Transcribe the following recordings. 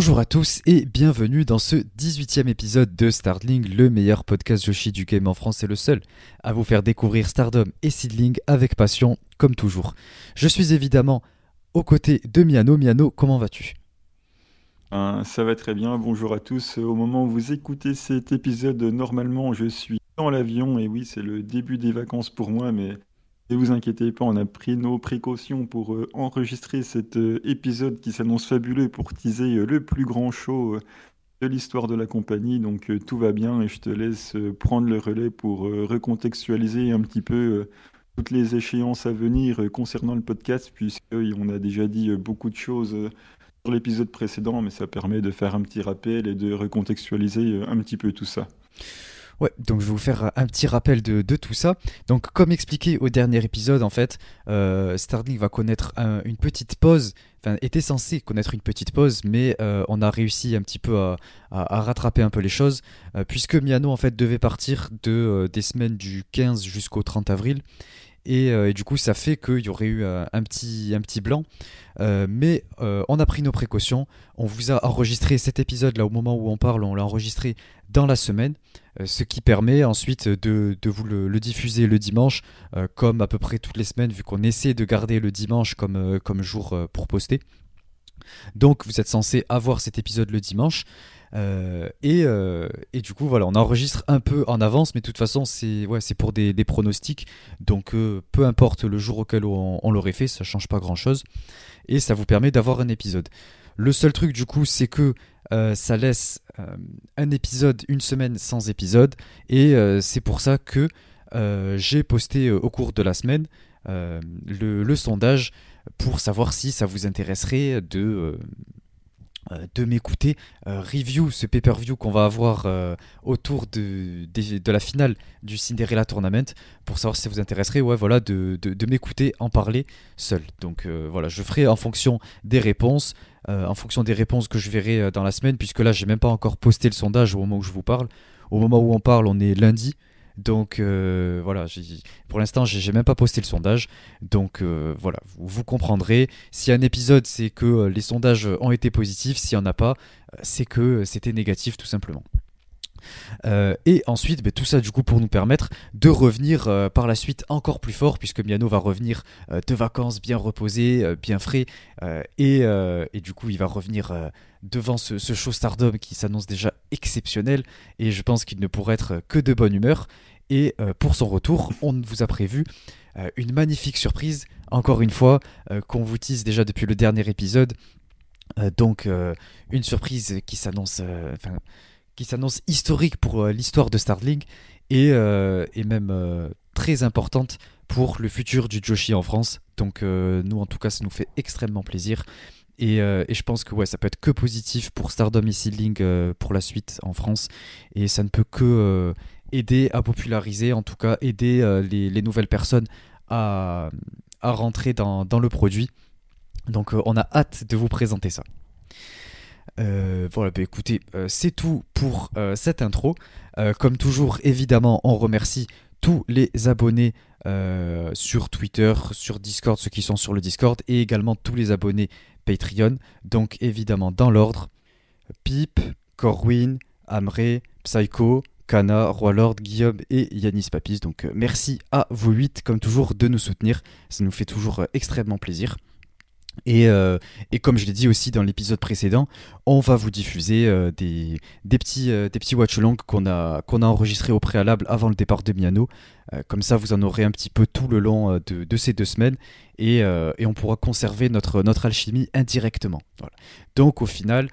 Bonjour à tous et bienvenue dans ce 18e épisode de Startling, le meilleur podcast Yoshi du game en France et le seul à vous faire découvrir Stardom et Seedling avec passion, comme toujours. Je suis évidemment aux côtés de Miano. Miano, comment vas-tu? Ben, ça va très bien, bonjour à tous. Au moment où vous écoutez cet épisode, normalement je suis dans l'avion et oui c'est le début des vacances pour moi mais ne vous inquiétez pas, on a pris nos précautions pour euh, enregistrer cet euh, épisode qui s'annonce fabuleux pour teaser euh, le plus grand show de l'histoire de la compagnie. Donc tout va bien et je te laisse prendre le relais pour recontextualiser un petit peu toutes les échéances à venir concernant le podcast, puisqu'on a déjà dit beaucoup de choses sur l'épisode précédent, mais ça permet de faire un petit rappel et de recontextualiser un petit peu tout ça. Ouais, donc je vais vous faire un petit rappel de, tout ça. Donc comme expliqué au dernier épisode, en fait, euh, Starlink va connaître une petite pause, enfin était censé connaître une petite pause, mais euh, on a réussi un petit peu à, rattraper un peu les choses, euh, puisque Miano en fait devait partir de, des semaines du 15 jusqu'au 30 avril. Euh, et, du coup, ça fait qu'il y aurait eu un, petit, un petit blanc. Euh, mais euh, on a pris nos précautions. On vous a enregistré cet épisode là au moment où on parle. On l'a enregistré dans la semaine. Ce qui permet ensuite de, vous le, diffuser le dimanche, comme à peu près toutes les semaines, vu qu'on essaie de garder le dimanche comme, comme jour pour poster. Donc vous êtes censé avoir cet épisode le dimanche. Euh, euh, et, du coup, voilà, on enregistre un peu en avance, mais de toute façon, c'est pour des, pronostics. Donc, euh, peu importe le jour auquel on, l'aurait fait, ça change pas grand chose. Et ça vous permet d'avoir un épisode. Le seul truc, du coup, c'est que ça laisse un épisode, une semaine sans épisode. Et c'est pour ça que j'ai posté au cours de la semaine le, sondage pour savoir si ça vous intéresserait de euh, m'écouter euh, review ce pay-per-view qu'on va avoir euh, autour de, la finale du Cinderella Tournament pour savoir si ça vous intéresserait ouais voilà de, m'écouter en parler seul donc voilà je ferai en fonction des réponses en fonction des réponses que je verrai dans la semaine puisque là j'ai même pas encore posté le sondage au moment où je vous parle au moment où on parle on est lundi donc euh, voilà, pour l'instant, j'ai même pas posté le sondage. Donc euh, voilà, vous, comprendrez. Si un épisode, c'est que euh, les sondages ont été positifs. S'il n'y en a pas, c'est que c'était négatif tout simplement. Et ensuite, ben, tout ça du coup pour nous permettre de revenir par la suite encore plus fort, puisque Miano va revenir de vacances bien reposé, bien frais, et, du coup il va revenir devant ce, show Stardom qui s'annonce déjà exceptionnel, et je pense qu'il ne pourrait être que de bonne humeur. Et euh, pour son retour, on vous a prévu euh, une magnifique surprise, encore une fois, euh, qu'on vous tease déjà depuis le dernier épisode. donc une surprise qui s'annonce qui s'annonce historique pour l'histoire de Starling et, et même très importante pour le futur du Joshi en France. Donc nous en tout cas ça nous fait extrêmement plaisir. Et, et, je pense que ouais, ça peut être que positif pour Stardom et Seedling pour la suite en France. Et ça ne peut que aider à populariser, en tout cas aider euh, les, nouvelles personnes à, à rentrer dans, dans, le produit. Donc euh, on a hâte de vous présenter ça. Euh, voilà, bah, écoutez, c'est tout pour cette intro. comme toujours, évidemment, on remercie tous les abonnés sur Twitter, sur Discord, ceux qui sont sur le Discord, et également tous les abonnés Patreon. Donc évidemment, dans l'ordre, Pip, Corwin, Amré, Psycho, Kana, Roi Lord, Guillaume et Yanis Papis. Donc euh, merci à vous huit, comme toujours, de nous soutenir. Ça nous fait toujours euh, extrêmement plaisir. Et, euh, et, comme je l'ai dit aussi dans l'épisode précédent, on va vous diffuser des, des, petits, des petits watch-along qu'on a, enregistrés au préalable avant le départ de Miano. comme ça, vous en aurez un petit peu tout le long de, ces deux semaines et, on pourra conserver notre, alchimie indirectement. Donc au final,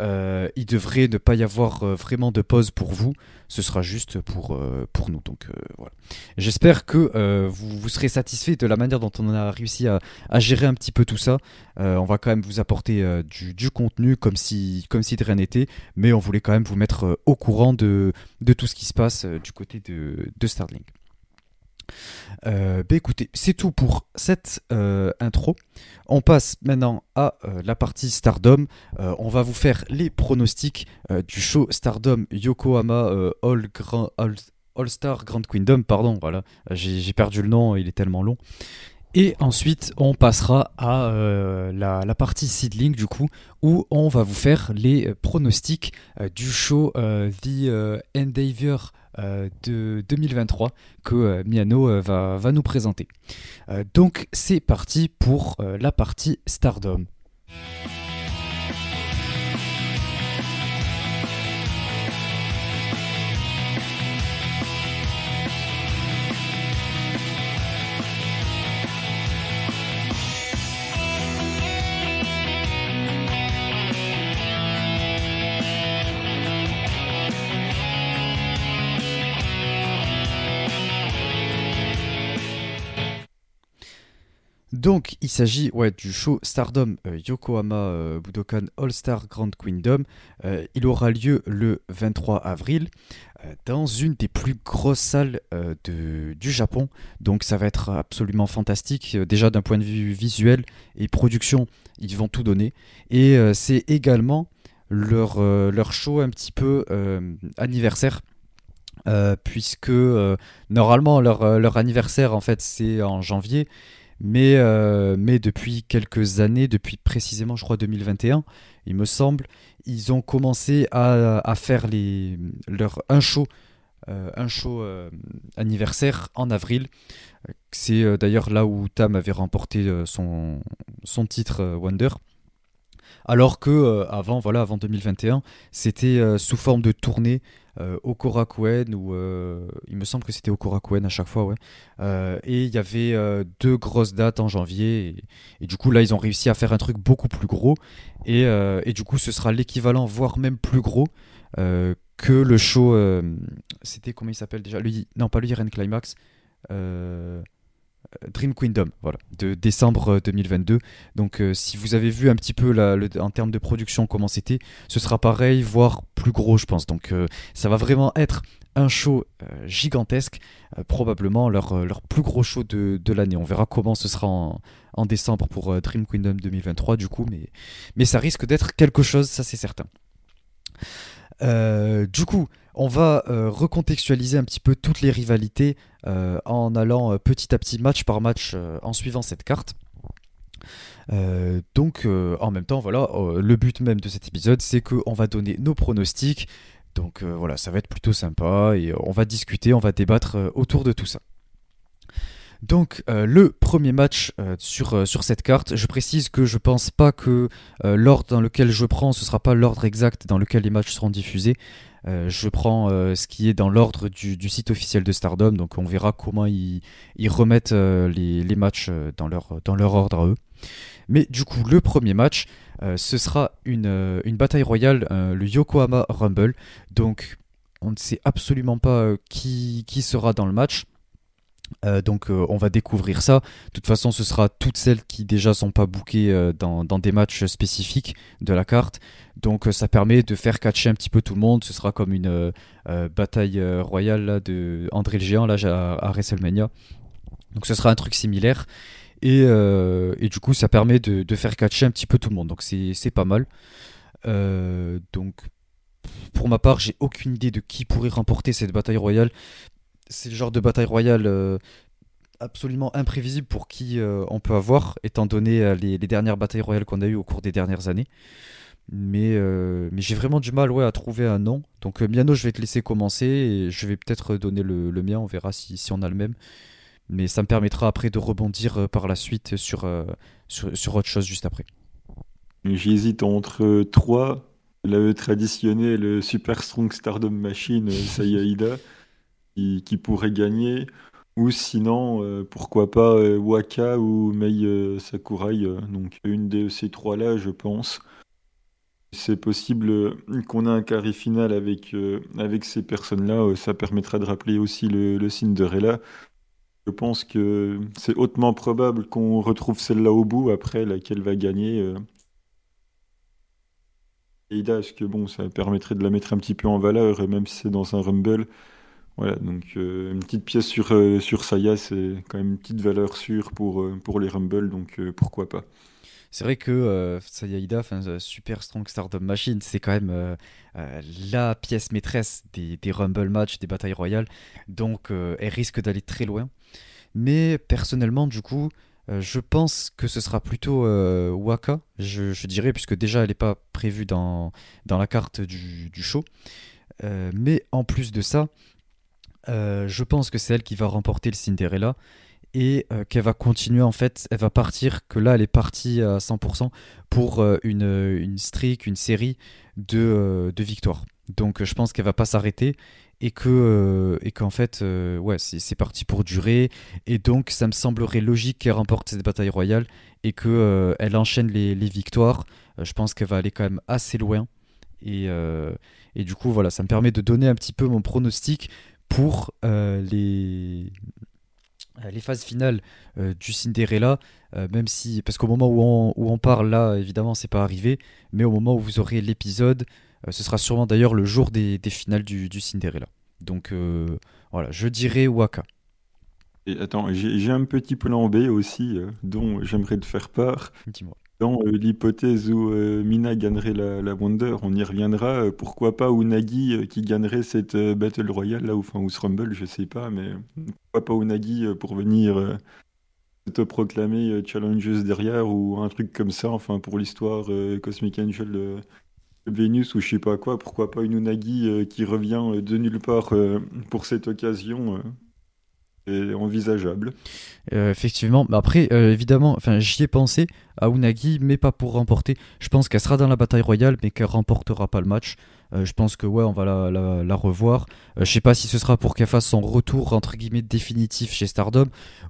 euh, il devrait ne pas y avoir euh, vraiment de pause pour vous. Ce sera juste pour, euh, pour nous. Donc voilà. J'espère que vous, vous, serez satisfait de la manière dont on a réussi à, gérer un petit peu tout ça. on va quand même vous apporter du, contenu comme si, comme si de rien n'était. Mais on voulait quand même vous mettre au courant de, de tout ce qui se passe du côté de, de Starlink. Euh, bah écoutez, c'est tout pour cette euh, intro. On passe maintenant à euh, la partie Stardom. on va vous faire les pronostics du show Stardom Yokohama All, Star Grand Kingdom. Pardon, voilà, j'ai perdu le nom, il est tellement long. Et ensuite, on passera à euh, la, partie seedling du coup, où on va vous faire les pronostics euh, du show euh, The Endeavor de 2023 que Miano va, va, nous présenter. donc c'est parti pour la partie Stardom. Donc, il s'agit ouais, du show Stardom euh, Yokohama euh, Budokan All-Star Grand Kingdom. Euh, il aura lieu le 23 avril dans une des plus grosses salles de, du Japon. Donc, ça va être absolument fantastique. déjà, d'un point de vue visuel et production, ils vont tout donner. Et c'est également leur, leur show un petit peu anniversaire. puisque normalement leur, leur anniversaire en fait c'est en janvier mais, euh, mais depuis quelques années, depuis précisément je crois 2021, il me semble, ils ont commencé à, faire les, leur, un show, euh, euh, anniversaire en avril. C'est d'ailleurs là où Tam avait remporté son, son titre Wonder. Alors que avant, voilà, avant 2021, c'était sous forme de tournée euh, au Korakuen, ou euh, il me semble que c'était au Korakuen à chaque fois, ouais. Euh, et il y avait deux grosses dates en janvier, et, du coup là ils ont réussi à faire un truc beaucoup plus gros, et, du coup ce sera l'équivalent, voire même plus gros que le show. c'était comment il s'appelle déjà? Lui, Non, pas le Year Climax. Dream Kingdom, voilà, de décembre 2022. Donc, si vous avez vu un petit peu en termes de production comment c'était, ce sera pareil, voire plus gros, je pense. Donc, ça va vraiment être un show gigantesque, probablement leur, plus gros show de, l'année. On verra comment ce sera en, en décembre pour Dream Kingdom 2023, du coup, mais, mais ça risque d'être quelque chose, ça c'est certain. du coup, on va euh, recontextualiser un petit peu toutes les rivalités euh, en allant euh, petit à petit match par match en suivant cette carte. donc en même temps, voilà, le but même de cet épisode, c'est qu'on va donner nos pronostics. Donc voilà, ça va être plutôt sympa et on va discuter, on va débattre autour de tout ça. Donc le premier match sur, sur cette carte, je précise que je pense pas que l'ordre dans lequel je prends, ce sera pas l'ordre exact dans lequel les matchs seront diffusés. Euh, je prends euh, ce qui est dans l'ordre du, site officiel de Stardom, donc on verra comment ils, remettent euh, les, matchs dans leur, ordre à eux. Mais du coup, le premier match, ce sera une, bataille royale, le Yokohama Rumble. Donc, on ne sait absolument pas qui sera dans le match. Euh, donc euh, on va découvrir ça. De toute façon, ce sera toutes celles qui déjà sont pas bookées euh, dans, des matchs spécifiques de la carte. Donc ça permet de faire catcher un petit peu tout le monde. Ce sera comme une bataille royale de André le Géant là, à, WrestleMania. Donc ce sera un truc similaire. Et, du coup, ça permet de, de, faire catcher un petit peu tout le monde. Donc c'est pas mal. donc pour ma part, j'ai aucune idée de qui pourrait remporter cette bataille royale c'est le genre de bataille royale euh, absolument imprévisible pour qui euh, on peut avoir, étant donné euh, les, dernières batailles royales qu'on a eues au cours des dernières années. Mais, mais j'ai vraiment du mal ouais, à trouver un nom. Donc Miano, je vais te laisser commencer et je vais peut-être donner le, mien, on verra si, si, on a le même. Mais ça me permettra après de rebondir par la suite sur, sur, sur, autre chose juste après. J'hésite entre trois. Le traditionnel Super Strong Stardom Machine, Sayaida qui, pourrait gagner. Ou sinon, euh, pourquoi pas euh, Waka ou Mei euh, Sakurai. donc une de ces trois-là, je pense. C'est possible qu'on ait un carré final avec, avec ces personnes-là. ça permettra de rappeler aussi le, le Cinderella. Je pense que c'est hautement probable qu'on retrouve celle-là au bout, après laquelle va gagner. Eida, est-ce que bon, ça permettrait de la mettre un petit peu en valeur, même si c'est dans un Rumble? Voilà, donc euh, une petite pièce sur, euh, sur Saya, c'est quand même une petite valeur sûre pour, euh, pour les Rumble, donc pourquoi pas. C'est vrai que Saya Ida, Super Strong Stardom Machine, c'est quand même la pièce maîtresse des, Rumble match, des batailles royales, donc elle risque d'aller très loin. Mais personnellement, du coup, je pense que ce sera plutôt Waka, je, dirais, puisque déjà elle n'est pas prévue dans, dans la carte du, du show. mais en plus de ça, je pense que c'est elle qui va remporter le Cinderella et euh, qu'elle va continuer en fait, elle va partir, que là elle est partie à 100% pour euh, une, une streak, une série de, euh, de victoires. Donc je pense qu'elle va pas s'arrêter et que et qu'en fait ouais c'est parti pour durer et donc ça me semblerait logique qu'elle remporte cette bataille royale et que elle enchaîne les, les victoires. je pense qu'elle va aller quand même assez loin et, et du coup voilà ça me permet de donner un petit peu mon pronostic pour les euh, les phases finales euh, du Cinderella, euh, même si, parce qu'au moment où on, où on, parle là, évidemment, c'est pas arrivé, mais au moment où vous aurez l'épisode, ce sera sûrement d'ailleurs le jour des, des finales du, du, Cinderella. Donc voilà, je dirais Waka. Et attends, j'ai un petit plan B aussi, dont j'aimerais te faire part. Dis-moi. Euh, l'hypothèse où euh, Mina gagnerait la, Wonder, on y reviendra. Euh, pourquoi pas Unagi qui gagnerait cette Battle Royale, là, ou, enfin, ou ce Rumble, je sais pas, mais pourquoi pas Unagi pour venir te proclamer challengeuse derrière, ou un truc comme ça, enfin, pour l'histoire Cosmic Angel de Vénus, ou je sais pas quoi. Pourquoi pas une Unagi qui revient de nulle part pour cette occasion envisageable. Euh, effectivement, après, euh, évidemment, j'y ai pensé à Unagi, mais pas pour remporter. Je pense qu'elle sera dans la bataille royale, mais qu'elle remportera pas le match. Euh, je pense que ouais, on va la, revoir. je sais pas si ce sera pour qu'elle fasse son retour entre guillemets définitif chez Stardom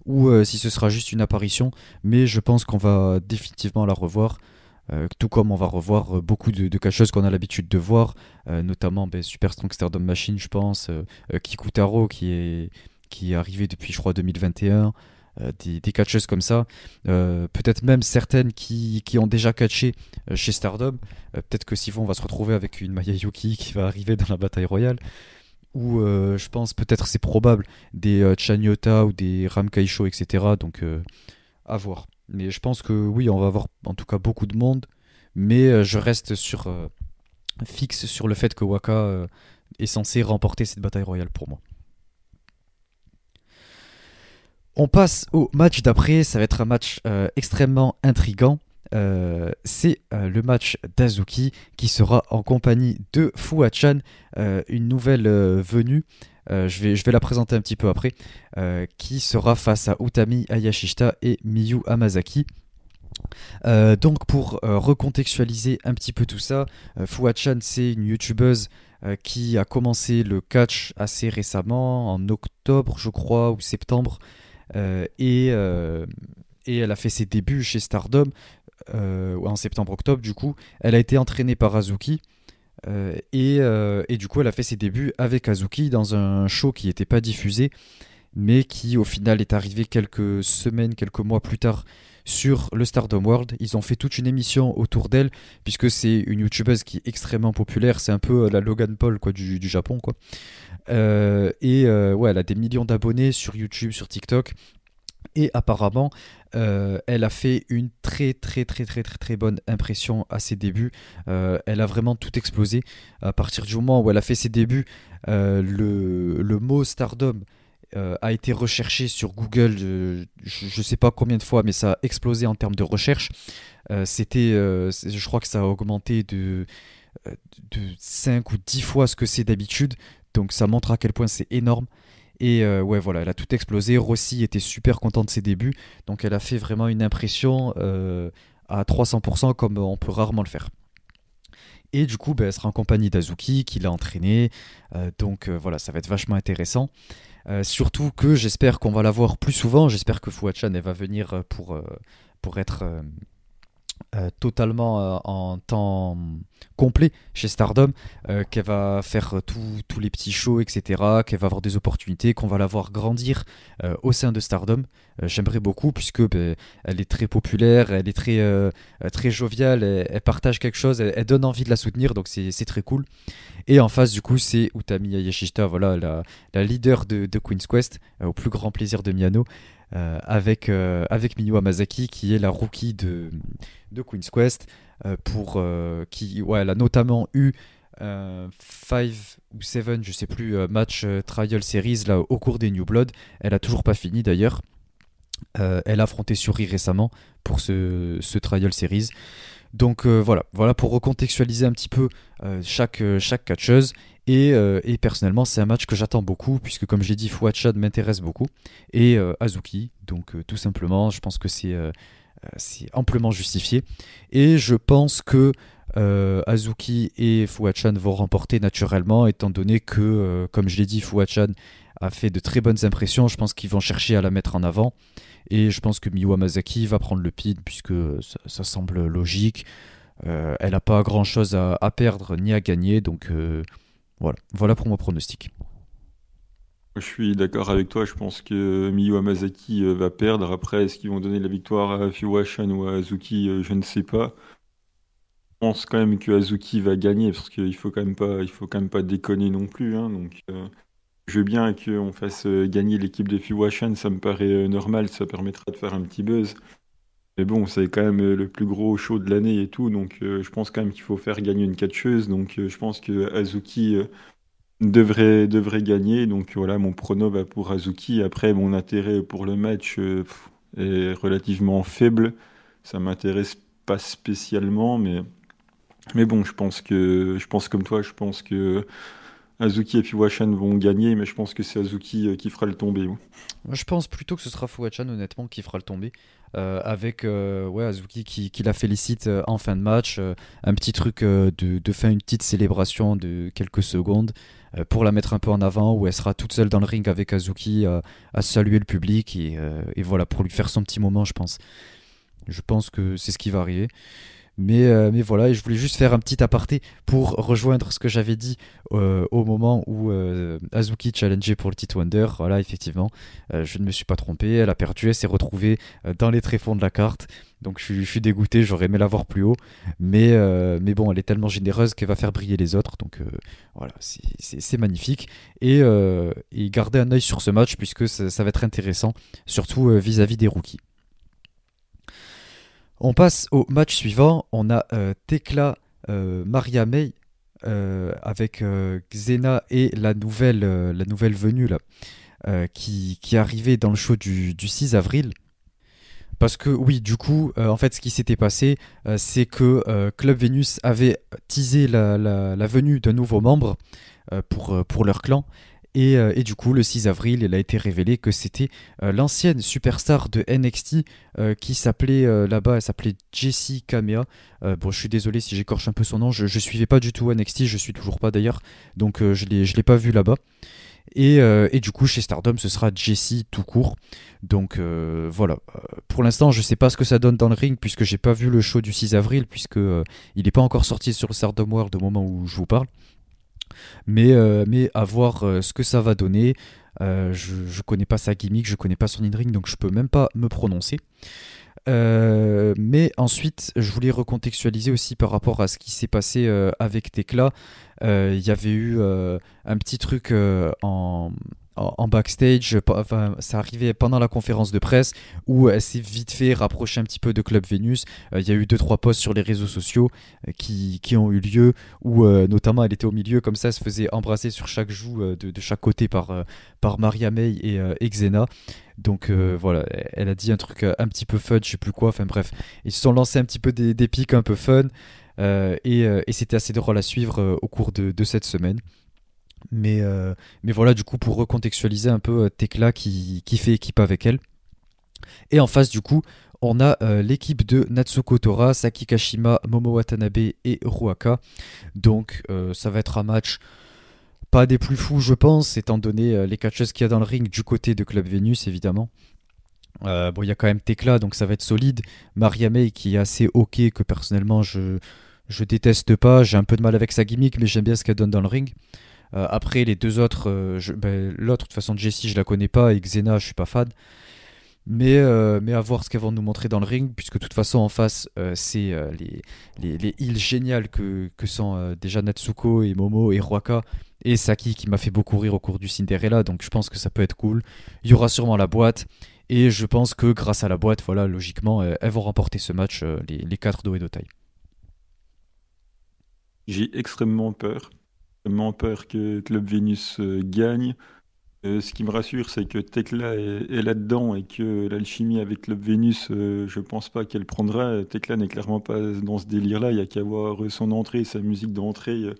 ou si ce sera juste une apparition, mais je pense qu'on va définitivement la revoir. tout comme on va revoir beaucoup de, de cacheuses qu'on a l'habitude de voir, notamment ben, Super Strong Stardom Machine, je pense, Kikutaro qui est qui est arrivé depuis, je crois, 2021. Euh, des, des, catcheuses comme ça, euh, peut-être même certaines qui, qui ont déjà catché euh, chez Stardom. peut-être que Sivon va se retrouver avec une Maya Yuki qui va arriver dans la bataille royale. Ou je pense peut-être c'est probable des Chanyota ou des Ramkaisho, etc. Donc à voir. Mais je pense que oui, on va avoir en tout cas beaucoup de monde. Mais je reste sur fixe sur le fait que Waka est censé remporter cette bataille royale pour moi. On passe au match d'après, ça va être un match euh, extrêmement intrigant. Euh, c'est euh, le match d'Azuki qui sera en compagnie de Fuachan, une nouvelle venue. je, vais, la présenter un petit peu après, qui sera face à Utami Ayashishita et Miyu Amazaki. donc pour recontextualiser un petit peu tout ça, Fuachan c'est une youtubeuse qui a commencé le catch assez récemment, en octobre je crois ou septembre. Euh, et, euh, et elle a fait ses débuts chez Stardom euh, en septembre-octobre du coup. Elle a été entraînée par Azuki. et, et, du coup, elle a fait ses débuts avec Azuki dans un show qui n'était pas diffusé, mais qui au final est arrivé quelques semaines, quelques mois plus tard sur le Stardom World. Ils ont fait toute une émission autour d'elle, puisque c'est une youtubeuse qui est extrêmement populaire. C'est un peu la Logan Paul quoi, du, du Japon. Quoi. Euh, et euh, ouais, elle a des millions d'abonnés sur YouTube, sur TikTok. Et apparemment, euh, elle a fait une très très très très très très bonne impression à ses débuts. elle a vraiment tout explosé. À partir du moment où elle a fait ses débuts, le, le, mot stardom a été recherché sur Google, je ne sais pas combien de fois, mais ça a explosé en termes de recherche. C'était, je crois que ça a augmenté de, de 5 ou 10 fois ce que c'est d'habitude. Donc ça montre à quel point c'est énorme. Et euh, ouais, voilà, elle a tout explosé. Rossi était super content de ses débuts. Donc elle a fait vraiment une impression euh, à 300% comme on peut rarement le faire. Et du coup, ben, elle sera en compagnie d'Azuki qui l'a entraîné. Euh, donc voilà, ça va être vachement intéressant. Surtout que j'espère qu'on va la voir plus souvent. J'espère que Fuachan elle va venir pour, pour être euh, totalement euh, en temps complet chez Stardom, euh, qu'elle va faire tous les petits shows, etc., qu'elle va avoir des opportunités, qu'on va la voir grandir au sein de Stardom. J'aimerais beaucoup puisque ben, elle est très populaire, elle est très, très joviale, elle, partage quelque chose, elle, donne envie de la soutenir, donc c'est très cool. Et en face, du coup, c'est Utami Yashishita, voilà, la, la leader de, de Queen's Quest, au plus grand plaisir de Miano. Euh, avec, euh, avec Miyu Amazaki qui est la rookie de, de Queen's Quest euh, pour qui ouais, elle a notamment eu 5 ou 7 je sais plus match trial series là au cours des New Blood elle a toujours pas fini d'ailleurs elle a affronté Suri récemment pour ce, ce Trial Series. Donc voilà, voilà pour recontextualiser un petit peu chaque, chaque catcheuse. Et, personnellement, c'est un match que j'attends beaucoup, puisque comme j'ai dit, Fouachad m'intéresse beaucoup. Et Azuki, donc tout simplement, je pense que c'est amplement justifié. Et je pense que euh, Azuki et Fuachan vont remporter naturellement, étant donné que, euh, comme je l'ai dit, Fuachan a fait de très bonnes impressions. Je pense qu'ils vont chercher à la mettre en avant. Et je pense que Miwa va prendre le pid, puisque ça, semble logique. Euh, elle n'a pas grand chose à, perdre ni à gagner. Donc voilà. pour mon pronostic. Je suis d'accord avec toi, je pense que Miyu Masaki va perdre. Après, est-ce qu'ils vont donner la victoire à Fuwachan ou à Azuki Je ne sais pas pense quand même que Azuki va gagner parce qu'il faut faut quand même pas déconner non plus. Hein, donc, euh, je veux bien qu'on fasse euh, gagner l'équipe de Fiwashan, ça me paraît euh, normal, ça permettra de faire un petit buzz. Mais bon, c'est quand même le plus gros show de l'année et tout, donc je pense quand même qu'il faut faire gagner une catcheuse. Donc, je pense que Azuki devrait, devrait gagner. Donc voilà, mon prono va pour Azuki. Après, mon intérêt pour le match est relativement faible. Ça m'intéresse pas spécialement, mais mais bon, je pense que, je pense comme toi, je pense que Azuki et Fuwachan vont gagner, mais je pense que c'est Azuki euh, qui fera le tomber. Moi, je pense plutôt que ce sera Fuwachan, honnêtement, qui fera le tomber. Euh, avec euh, Azuki qui, la félicite en fin de match. un petit truc de, de fin, une petite célébration de quelques secondes pour la mettre un peu en avant, où elle sera toute seule dans le ring avec Azuki à saluer le public et, et, voilà, pour lui faire son petit moment, je pense. Je pense que c'est ce qui va arriver. Mais, euh, mais voilà, et je voulais juste faire un petit aparté pour rejoindre ce que j'avais dit euh, au moment où euh, Azuki challengeait pour le titre Wonder. Voilà, effectivement, je ne me suis pas trompé. Elle a perdu, elle s'est retrouvée dans les tréfonds de la carte. Donc je, suis dégoûté, j'aurais aimé la voir plus haut. Mais, mais bon, elle est tellement généreuse qu'elle va faire briller les autres. Donc voilà, c'est magnifique. Et, et gardez un œil sur ce match puisque ça, ça va être intéressant, surtout vis à -vis des rookies. On passe au match suivant. On a euh, Tekla euh, Maria May euh, avec Xena et la nouvelle, venue qui, qui est arrivée dans le show du, 6 avril. Parce que oui, du coup, en fait, ce qui s'était passé, c'est que Club Venus avait teasé la, venue d'un nouveau membre pour leur clan euh, et, du coup, le 6 avril, il a été révélé que c'était euh, l'ancienne superstar de NXT euh, qui s'appelait là-bas, elle s'appelait Jessie Kamea. bon, je suis désolé si j'écorche un peu son nom, je, ne suivais pas du tout NXT, je suis toujours pas d'ailleurs, donc je ne l'ai pas vu là-bas. Et, du coup, chez Stardom, ce sera Jessie tout court. Donc voilà. Pour l'instant, je sais pas ce que ça donne dans le ring puisque j'ai pas vu le show du 6 avril puisque il n'est pas encore sorti sur le Stardom World au moment où je vous parle. Mais, euh, mais à voir euh, ce que ça va donner. Euh, je ne connais pas sa gimmick, je connais pas son in-ring, donc je peux même pas me prononcer. mais ensuite, je voulais recontextualiser aussi par rapport à ce qui s'est passé avec Tekla. Il y avait eu un petit truc en, en backstage, ça arrivait pendant la conférence de presse où elle s'est vite fait rapprocher un petit peu de Club Venus. Euh, il y a eu deux trois posts sur les réseaux sociaux euh, qui, qui, ont eu lieu où euh, notamment elle était au milieu comme ça, elle se faisait embrasser sur chaque joue de, de, chaque côté par, par Maria May et, Xena. Donc voilà, elle a dit un truc un petit peu fun, je sais plus quoi. Enfin bref, ils se sont lancés un petit peu des, des pics un peu fun et, et c'était assez drôle à suivre au cours de, de cette semaine. Mais, euh, mais voilà, du coup, pour recontextualiser un peu euh, Tekla qui, fait équipe avec elle. Et en face, du coup, on a euh, l'équipe de Natsuko Tora, Saki Kashima, Momo Watanabe et Ruaka. Donc, ça va être un match pas des plus fous, je pense, étant donné les catcheuses qu'il y a dans le ring du côté de Club Venus, évidemment. bon, il y a quand même Tekla, donc ça va être solide. Maria May qui est assez ok, que personnellement je, je déteste pas. J'ai un peu de mal avec sa gimmick, mais j'aime bien ce qu'elle donne dans le ring. Euh, après, les deux autres, euh, ben, l'autre, de toute façon, Jessie, je la connais pas, et Xena, je suis pas fan. Mais, euh, mais à voir ce qu'elles vont nous montrer dans le ring, puisque de toute façon, en face, c'est les, les, les heals géniales que, que sont déjà Natsuko et Momo et Ruaka et Saki qui m'a fait beaucoup rire au cours du Cinderella, donc je pense que ça peut être cool. Il y aura sûrement la boîte, et je pense que grâce à la boîte, voilà, logiquement, elles vont remporter ce match, les, les quatre do et taille. J'ai extrêmement peur vraiment peur que Club Vénus euh, gagne. ce qui me rassure, c'est que Tekla est, là-dedans et que l'alchimie avec Club Vénus, je pense pas qu'elle prendra. Tekla n'est clairement pas dans ce délire-là. Il y a qu'à voir son entrée, sa musique d'entrée,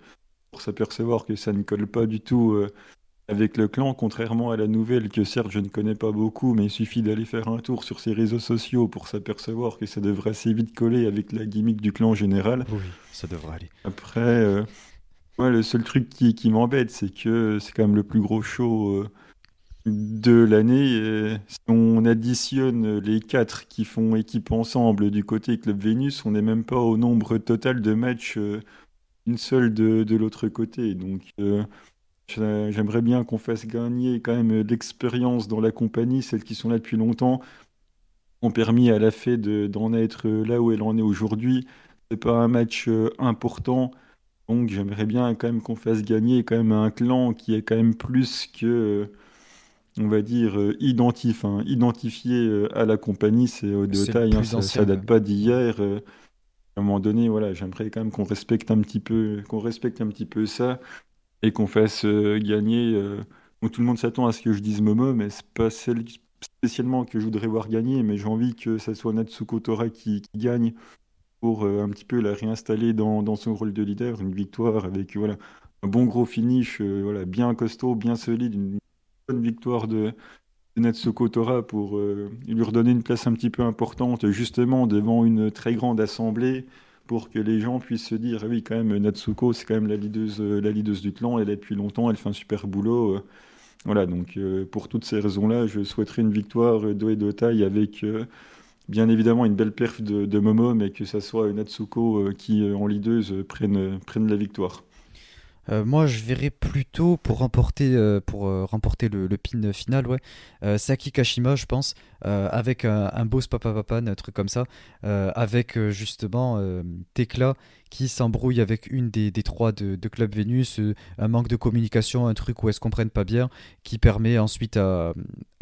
pour s'apercevoir que ça ne colle pas du tout avec le clan, contrairement à la nouvelle que certes je ne connais pas beaucoup, mais il suffit d'aller faire un tour sur ses réseaux sociaux pour s'apercevoir que ça devrait assez vite coller avec la gimmick du clan général. Oui, ça devrait aller. Après, euh, le seul truc qui, m'embête, c'est que c'est quand même le plus gros show euh, de l'année. Si on additionne les quatre qui font équipe ensemble du côté Club Vénus, on n'est même pas au nombre total de matchs, euh, une seule de, de l'autre côté. Donc J'aimerais bien qu'on fasse gagner quand même l'expérience dans la compagnie, celles qui sont là depuis longtemps, ont permis à la fée d'en être là où elle en est aujourd'hui. C'est pas un match euh, important, donc j'aimerais bien quand même qu'on fasse gagner quand même un clan qui est quand même plus que, euh, on va dire, euh, identif, hein, identifié à la compagnie. C'est de taille, hein, ça, ça, date pas d'hier. à un moment donné, voilà, j'aimerais quand même qu'on respecte un petit peu, qu'on respecte un petit peu ça et qu'on fasse euh, gagner. Euh, tout le monde s'attend à ce que je dise Momo, mais c'est pas celle spécialement que je voudrais voir gagner, mais j'ai envie que ça soit Natsuko Tora qui, gagne pour euh, un petit peu la réinstaller dans, son rôle de leader, une victoire avec voilà un bon gros finish, voilà bien costaud, bien solide, une bonne victoire de, Natsuko Tora pour lui redonner une place un petit peu importante justement devant une très grande assemblée pour que les gens puissent se dire ah oui quand même Natsuko c'est quand même la leaduse euh, la du clan. Elle est depuis longtemps elle fait un super boulot euh. voilà donc euh, pour toutes ces raisons là je souhaiterais une victoire de taille avec bien évidemment une belle perf de, Momo mais que ça soit Natsuko qui en leaduse prenne prenne la victoire. Moi, je verrais plutôt pour remporter, remporter le, pin final, ouais, Saki Kashima, je pense, avec un, un beau papa papa, un truc comme ça, avec justement Tekla qui s'embrouille avec une des, trois de, Club Vénus, euh, un manque de communication, un truc où elles se comprennent pas bien, qui permet ensuite à,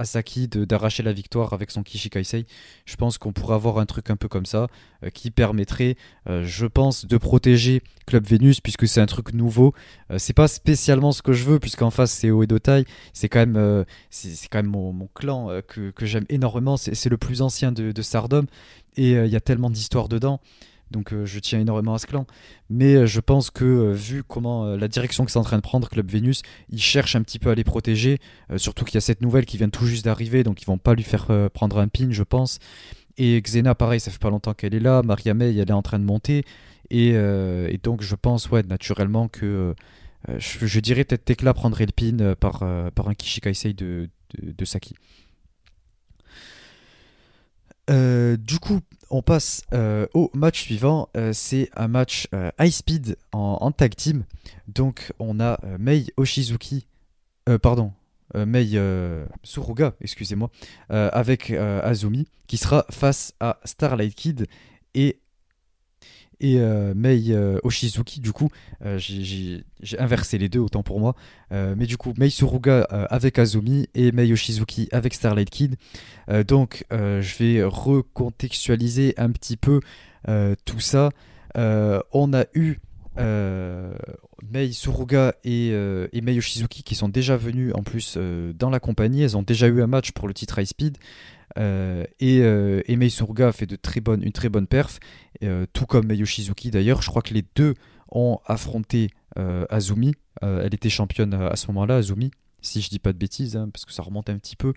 Saki d'arracher la victoire avec son Kishikaisei. Je pense qu'on pourrait avoir un truc un peu comme ça, euh, qui permettrait, euh, je pense, de protéger Club Vénus, puisque c'est un truc nouveau. c'est pas spécialement ce que je veux, puisqu'en face c'est Oedotai, c'est quand même, c'est quand même mon, clan que, j'aime énormément, c'est le plus ancien de, de et il y a tellement d'histoires dedans. Donc euh, je tiens énormément à ce clan. Mais euh, je pense que euh, vu comment la direction que c'est en train de prendre, Club Vénus, ils cherchent un petit peu à les protéger. surtout qu'il y a cette nouvelle qui vient tout juste d'arriver, donc ils vont pas lui faire prendre un pin, je pense. Et Xena, pareil, ça fait pas longtemps qu'elle est là. Maria May, elle est en train de monter. Et, donc je pense, ouais, naturellement que je, dirais peut-être Tekla prendrait le pin par, par un Kishikaisei de, de, de Saki. Euh, du coup, on passe euh, au match suivant. Euh, c'est un match high speed en, tag team. Donc, on a Mei Oshizuki, pardon, Mei Suruga, excusez-moi, avec Azumi, qui sera face à Starlight Kid et et euh, Mei euh, Oshizuki, du coup, euh, j'ai inversé les deux, autant pour moi. mais du coup, Mei Suruga avec Azumi et Mei Oshizuki avec Starlight Kid. donc, je vais recontextualiser un petit peu tout ça. on a eu Mei Suruga et, et, Mei Oshizuki qui sont déjà venus en plus dans la compagnie. Elles ont déjà eu un match pour le titre High Speed. Euh, et, euh, et Mei Suruga fait de très bonne, une très bonne perf, euh, tout comme Mei Yoshizuki d'ailleurs. Je crois que les deux ont affronté Azumi. elle était championne à ce moment-là, Azumi, si je dis pas de bêtises, hein, parce que ça remonte un petit peu.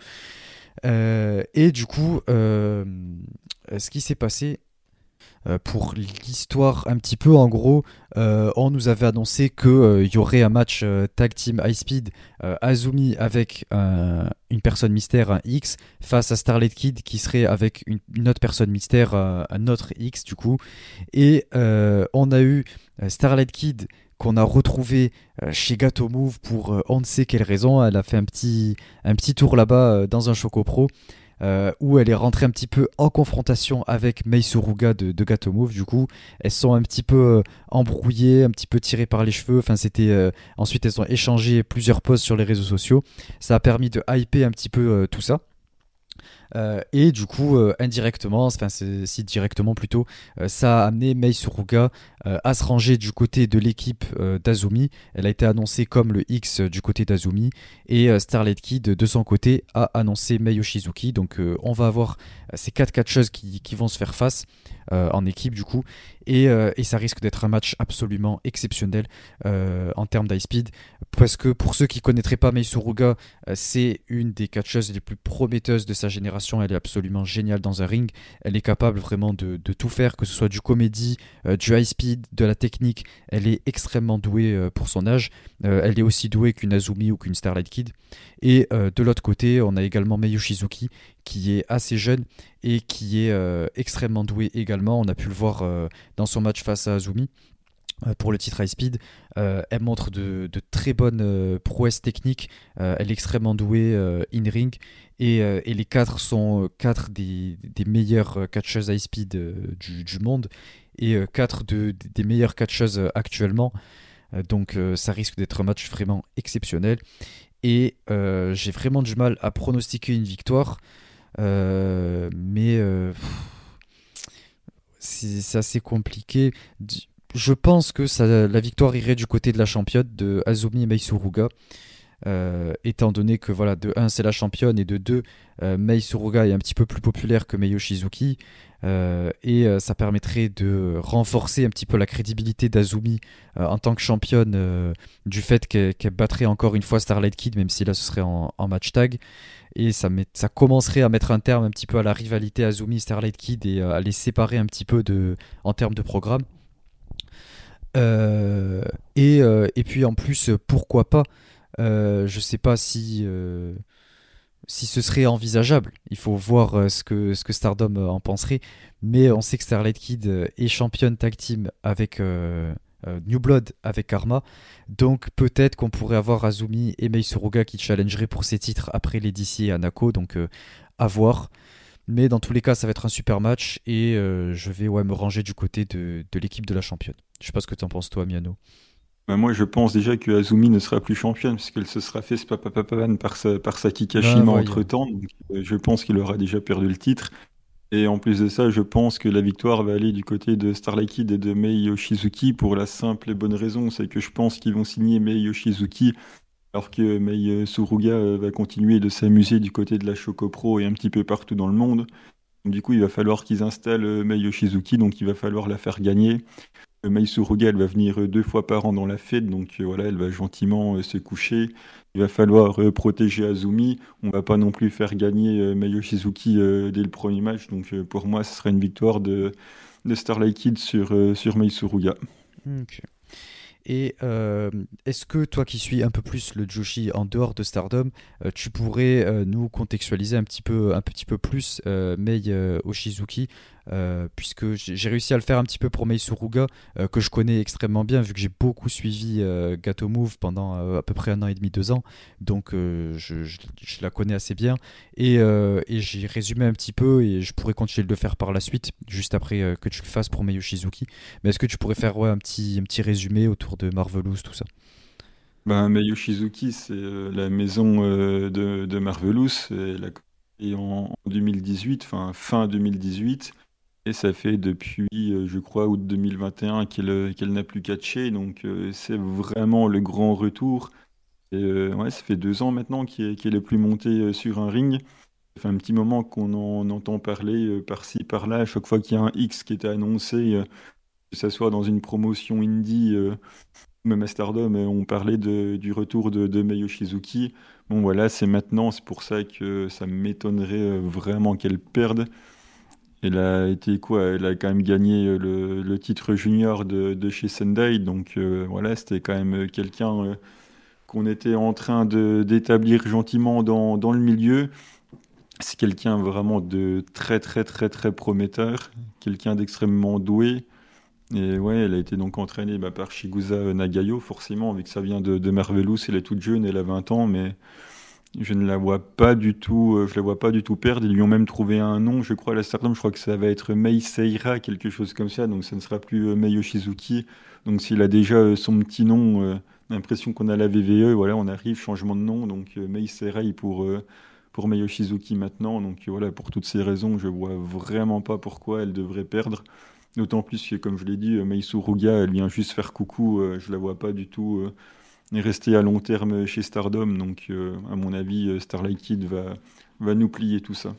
et du coup, ce qui s'est passé, euh, pour l'histoire un petit peu, en gros, euh, on nous avait annoncé qu'il euh, y aurait un match tag team high speed Azumi avec une personne mystère, un X, face à Starlight Kid qui serait avec une, autre personne mystère, un autre X du coup. Et on a eu Starlight Kid qu'on a retrouvé chez Gato Move pour on ne sait quelle raison. Elle a fait un petit, un petit tour là-bas dans un Choco Pro. Euh, où elle est rentrée un petit peu en confrontation avec Mei Suruga de, de. Du coup, elles sont un petit peu euh, embrouillées, un petit peu tirées par les cheveux. Enfin, c'était euh, ensuite elles ont échangé plusieurs posts sur les réseaux sociaux. Ça a permis de hyper un petit peu tout ça. Euh, et du coup, euh, indirectement, enfin si directement plutôt, euh, ça a amené Mei Suruga à se ranger du côté de l'équipe d'Azumi. Elle a été annoncée comme le X du côté d'Azumi. Et Starlight Kid, de son côté, a annoncé Mei Yoshizuki. Donc on va avoir ces quatre catcheuses qui, vont se faire face. en équipe du coup et, et ça risque d'être un match absolument exceptionnel en termes d'high speed parce que pour ceux qui connaîtraient pas Mei Suruga c'est une des catcheuses les plus prometteuses de sa génération elle est absolument géniale dans un ring. Elle est capable vraiment de, tout faire, que ce soit du comédie, euh, du high speed, de la technique. Elle est extrêmement douée euh, pour son âge. Euh, elle est aussi douée qu'une Azumi ou qu'une Starlight Kid. Et de l'autre côté, on a également Meiyou Shizuki qui est assez jeune et qui est extrêmement douée également. On a pu le voir dans son match face à Azumi pour le titre High Speed. elle montre de, très bonnes prouesses techniques. elle est extrêmement douée in-ring. Euh, et, les quatre sont euh, quatre des, meilleurs euh, catcheuses high speed du, monde et quatre de, des meilleures catcheuses actuellement. donc ça risque d'être un match vraiment exceptionnel. Et j'ai vraiment du mal à pronostiquer une victoire. mais c'est assez compliqué. Je pense que la victoire irait du côté de la championne de Azumi Meisuruga. Euh, étant donné que voilà, de 1 c'est la championne et de 2 euh, Mei est un petit peu plus populaire que Mei Yoshizuki euh, et ça permettrait de renforcer un petit peu la crédibilité d'Azumi en tant que championne du fait qu'elle battrait encore une fois Starlight Kid même si là ce serait en, match tag et ça, commencerait à mettre un terme un petit peu à la rivalité Azumi Starlight Kid et à les séparer un petit peu en termes de programme et, et, puis en plus pourquoi pas euh, je sais pas si, euh, si ce serait envisageable. Il faut voir euh, ce, que, ce que Stardom en penserait. Mais on sait que Starlight Kid est championne tag team avec New Blood, avec Karma. Donc peut-être qu'on pourrait avoir Azumi et Mei Suruga qui challengeraient pour ces titres après les DC et Anako. Donc à voir. Mais dans tous les cas, ça va être un super match et je vais ouais, me ranger du côté de, de l'équipe de la championne. Je sais pas ce que tu en penses toi, Miano. Bah, moi, je pense déjà que Azumi ne sera plus championne, puisqu'elle se sera fait spapapapan par, sa, par Saki Kashima bah, entre-temps. Euh, je pense qu'il aura déjà perdu le titre. Et en plus de ça, je pense que la victoire va aller du côté de Starlight Kid et de Mei Yoshizuki pour la simple et bonne raison, c'est que je pense qu'ils vont signer Mei Yoshizuki alors que Mei Suruga euh, va continuer de s'amuser du côté de la Choco Pro et un petit peu partout dans le monde. du coup, il va falloir qu'ils installent euh, Mei Yoshizuki, donc il va falloir la faire gagner. Maïsuruga, elle va venir euh, deux fois par an dans la fête, donc euh, voilà, elle va gentiment euh, se coucher. Il va falloir protéger Azumi. On va pas non plus faire gagner Mayo Shizuki dès le premier match. Donc pour moi, ce serait une victoire de, Starlight Kid sur, sur Maïsuruga. Et est-ce que toi qui suis un peu plus le Joshi en dehors de Stardom, tu pourrais nous contextualiser un petit peu, un petit peu plus Mei Oshizuki euh, puisque j'ai réussi à le faire un petit peu pour Mei Suruga, euh, que je connais extrêmement bien, vu que j'ai beaucoup suivi euh, Gato Move pendant à peu près un an et demi, deux ans. Donc je, la connais assez bien. Et, j'ai résumé un petit peu, et je pourrais continuer de le faire par la suite, juste après que tu le fasses pour Mei Yoshizuki. Mais est-ce que tu pourrais faire un, petit, un petit résumé autour de Marvelous, tout ça? Ben, Mei Yoshizuki, c'est la maison de, Marvelous. Et en 2018, enfin fin 2018. Et ça fait depuis, euh, je crois, août 2021 qu'elle qu'elle n'a plus catché. Donc euh, c'est vraiment le grand retour. Et, euh, ouais, ça fait deux ans maintenant qu'elle n'est plus montée sur un ring. Ça fait un petit moment qu'on en entend parler par-ci, par-là. À chaque fois qu'il y a un X qui était annoncé, que ce soit dans une promotion indie, même à Stardom, on parlait du retour de, de Mei Yoshizuki. Bon voilà, c'est maintenant. C'est pour ça que ça m'étonnerait vraiment qu'elle perde. Elle a été quoi? Elle a quand même gagné euh, le, titre junior de, chez Sendai, donc euh, voilà, c'était quand même quelqu'un euh, qu'on était en train d'établir gentiment dans, dans, le milieu. C'est quelqu'un vraiment de très très très très prometteur, quelqu'un d'extrêmement doué. Et ouais, elle a été donc entraînée bah, par Shigusa Nagayo, forcément, vu que ça vient de, de Marvelous, elle est toute jeune, elle a 20 ans, mais je ne la vois pas du tout, euh, je la vois pas du tout perdre. Ils lui ont même trouvé un nom, je crois, à la je crois que ça va être Mei Seira, quelque chose comme ça, donc ça ne sera plus euh, Mei Yoshizuki. Donc s'il a déjà euh, son petit nom, l'impression qu'on a la VVE, voilà, on arrive, changement de nom, donc Mei Seira pour, pour Mei Shizuki maintenant. Donc voilà, pour toutes ces raisons, je vois vraiment pas pourquoi elle devrait perdre. D'autant plus que, comme je l'ai dit, Meisu Ruga, elle vient juste faire coucou. je la vois pas du tout rester à long terme chez Stardom. Donc, à mon avis, Starlight Kid va, va nous plier tout ça.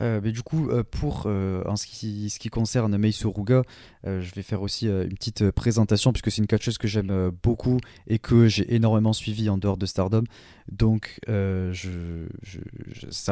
Euh, mais du coup, euh, pour euh, en ce qui, ce qui concerne Mei Suruga, je vais faire aussi une petite présentation puisque c'est une catcheuse que j'aime beaucoup et que j'ai énormément suivi en dehors de Stardom. Donc, ça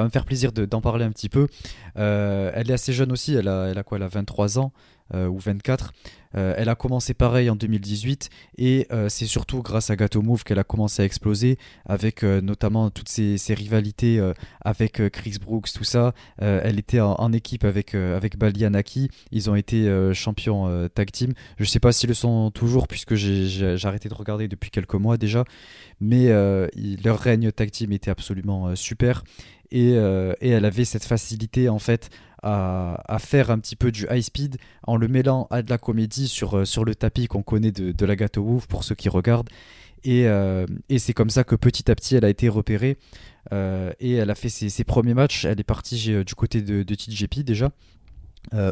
va me faire plaisir d'en parler un petit peu. elle est assez jeune aussi, elle a quoi Elle a 23 ans. Euh, ou 24. Euh, elle a commencé pareil en 2018 et euh, c'est surtout grâce à Gato Move qu'elle a commencé à exploser avec notamment toutes ces, rivalités avec Chris Brooks, tout ça. elle était en, équipe avec, avec Balianaki. Ils ont été champions tag team. Je sais pas s'ils le sont toujours puisque j'ai arrêté de regarder depuis quelques mois déjà. Mais leur règne tag team était absolument super. Et, et, elle avait cette facilité en fait à, faire un petit peu du high speed en le mêlant à de la comédie sur, euh, sur le tapis qu'on connaît de, de la Gato Wolf pour ceux qui regardent. Et, euh, et c'est comme ça que petit à petit elle a été repérée euh, et elle a fait ses, premiers matchs. Elle est partie du côté de, de TJP déjà.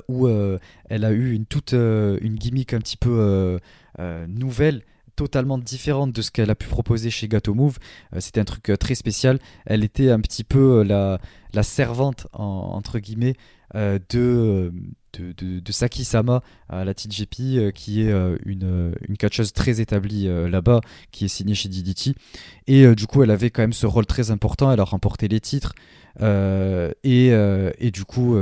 où elle a eu toute une gimmick un petit peu nouvelle totalement différente de ce qu'elle a pu proposer chez Gato Move. C'était un truc très spécial. Elle était un petit peu la, la servante entre guillemets euh, de, de, de, Saki Sama à la TJP, euh, qui est euh, une, catcheuse très établie là-bas, qui est signée chez DDT. Et du coup, elle avait quand même ce rôle très important. Elle a remporté les titres. et, du coup.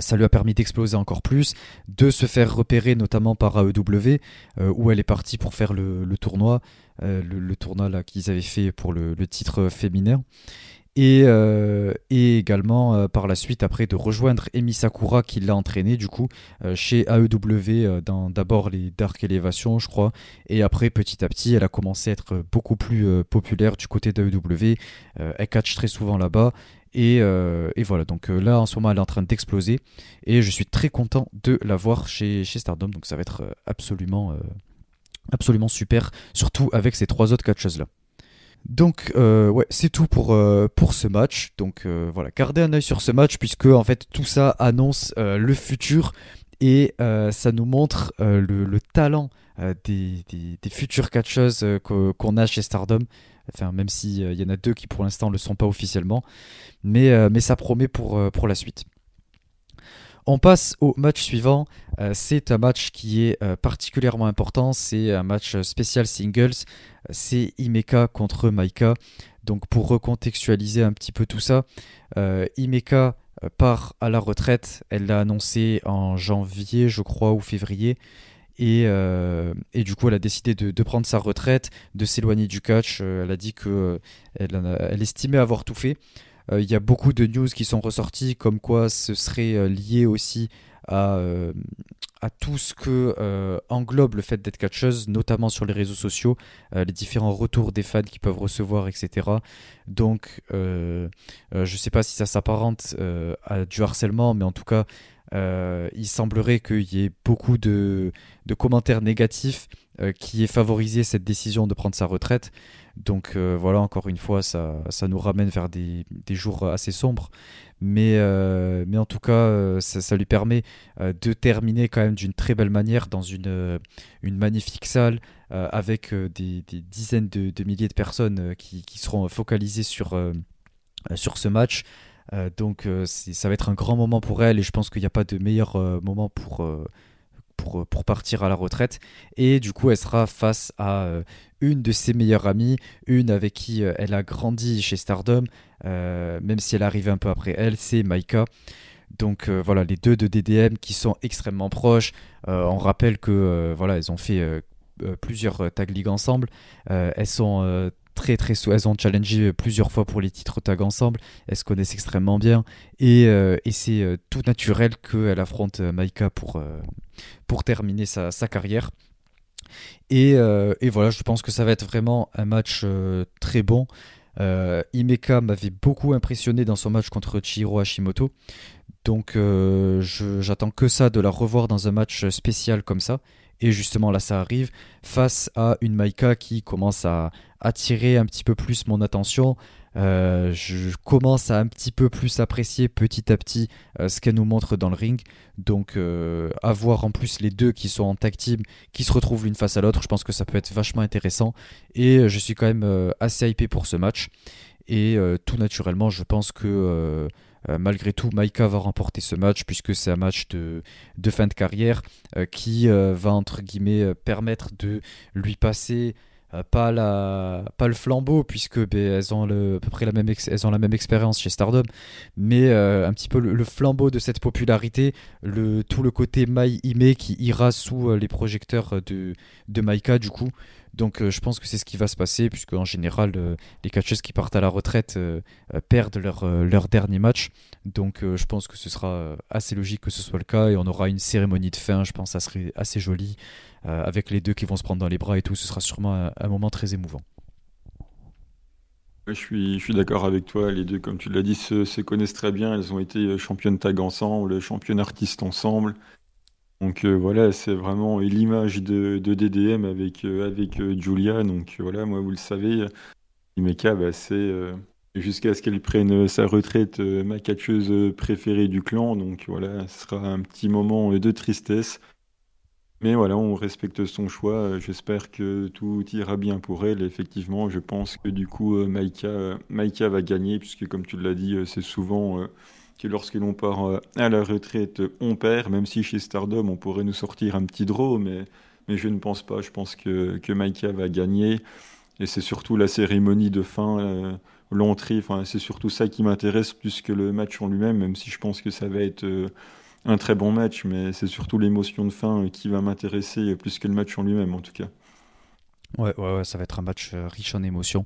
Ça lui a permis d'exploser encore plus, de se faire repérer notamment par AEW, où elle est partie pour faire le, tournoi, le, tournoi là qu'ils avaient fait pour le, titre féminin. Euh, et, également euh, par la suite après de rejoindre Emi Sakura qui l'a entraîné du coup euh, chez AEW dans d'abord les Dark Elevation je crois et après petit à petit elle a commencé à être beaucoup plus populaire du côté d'AEW elle catch très souvent là-bas et, voilà donc là en ce moment elle est en train d'exploser. Et je suis très content de la voir chez, Stardom. Donc ça va être absolument absolument super. Surtout avec ces trois autres catcheuses là. Donc euh, ouais, c'est tout pour, euh, pour ce match. Donc euh, voilà, gardez un œil sur ce match puisque en fait tout ça annonce le futur. Et ça nous montre le, talent des, des, futures catcheuses qu'on a chez Stardom. Enfin, même s'il il y en a deux qui pour l'instant ne le sont pas officiellement, mais, mais ça promet pour, pour la suite. On passe au match suivant. Euh, c'est un match qui est euh, particulièrement important. C'est un match spécial singles. C'est Imeka contre Maika. Donc pour recontextualiser un petit peu tout ça, euh, Imeka part à la retraite. Elle l'a annoncé en janvier, je crois, ou février. Et, du coup, elle a décidé de, prendre sa retraite, de s'éloigner du catch. elle a dit que elle estimait avoir tout fait. Euh, il y a beaucoup de news qui sont ressorties comme quoi ce serait euh, lié aussi à, euh, à tout ce que englobe le fait d'être catcheuse, notamment sur les réseaux sociaux, les différents retours des fans qui peuvent recevoir, etc. Donc, je ne sais pas si ça s'apparente à du harcèlement, mais en tout cas, il semblerait qu'il y ait beaucoup de, commentaires négatifs qui aient favorisé cette décision de prendre sa retraite. Donc euh, voilà, encore une fois, ça, ça nous ramène vers des, des jours assez sombres. Mais, euh, mais en tout cas, euh, ça, lui permet de terminer quand même d'une très belle manière dans une, une magnifique salle avec des, dizaines de, de, milliers de personnes qui, qui seront focalisées sur, sur ce match. Donc ça va être un grand moment pour elle et je pense qu'il n'y a pas de meilleur moment pour pour, pour, partir à la retraite. Et du coup, elle sera face à une de ses meilleures amies, une avec qui euh, elle a grandi chez Stardom, euh, même si elle arrive un peu après elle, c'est Maika. Donc euh, voilà, les deux de DDM qui sont extrêmement proches. on rappelle que voilà, elles ont fait plusieurs tag league ensemble. elles sont très très elles ont challengé plusieurs fois pour les titres tag ensemble. Elles se connaissent extrêmement bien et, et c'est tout naturel qu'elle affronte Maika pour pour terminer sa, sa carrière. Euh, et, voilà, je pense que ça va être vraiment un match euh, très bon. Euh, Imeka m'avait beaucoup impressionné dans son match contre Chihiro Hashimoto. Donc j'attends que ça de la revoir dans un match spécial comme ça. Et justement là ça arrive face à une Maika qui commence à attirer un petit peu plus mon attention Euh, je commence à un petit peu plus apprécier petit à petit euh, ce qu'elle nous montre dans le ring. Donc, euh, avoir en plus les deux qui sont en tag team, qui se retrouvent l'une face à l'autre, je pense que ça peut être vachement intéressant. Et je suis quand même assez hypé pour ce match. Et tout naturellement, je pense que malgré tout, Maika va remporter ce match puisque c'est un match de, fin de carrière qui va entre guillemets permettre de lui passer euh, pas, le flambeau, puisque ben, elles ont à peu près la même, expérience chez Stardom, mais euh, un petit peu le, flambeau de cette popularité, tout le côté Mai Ime qui ira sous euh, les projecteurs de, de Maika, du coup. Donc je pense que c'est ce qui va se passer, puisque en général, les catcheuses qui partent à la retraite perdent leur, leur dernier match. Donc je pense que ce sera assez logique que ce soit le cas, et on aura une cérémonie de fin, je pense que ça serait assez joli. Euh, avec les deux qui vont se prendre dans les bras et tout, ce sera sûrement un, moment très émouvant. Je suis, d'accord avec toi. Les deux, comme tu l'as dit, se, connaissent très bien. Elles ont été euh, championnes tag ensemble, championnes artistes ensemble. Donc euh, voilà, c'est vraiment l'image de, DDM avec, avec Julia. Donc voilà, moi, vous le savez, Imeka, bah, c'est jusqu'à ce qu'elle prenne sa retraite, ma catcheuse préférée du clan. Donc voilà, ce sera un petit moment de tristesse. Mais voilà, on respecte son choix. J'espère que tout ira bien pour elle. Effectivement, je pense que du coup, euh, Maïka, va gagner, puisque comme tu l'as dit, euh, c'est souvent euh, que lorsque l'on part à la retraite, on perd, même si chez Stardom, on pourrait nous sortir un petit draw, mais, mais je ne pense pas. Je pense que, que Maïka va gagner. Et c'est surtout la cérémonie de fin, l'entrée, enfin, c'est surtout ça qui m'intéresse plus que le match en lui-même, même si je pense que ça va être un très bon match, mais c'est surtout l'émotion de fin qui va m'intéresser plus que le match en lui-même en tout cas. Ouais, ouais, ça va être un match euh, riche en émotions.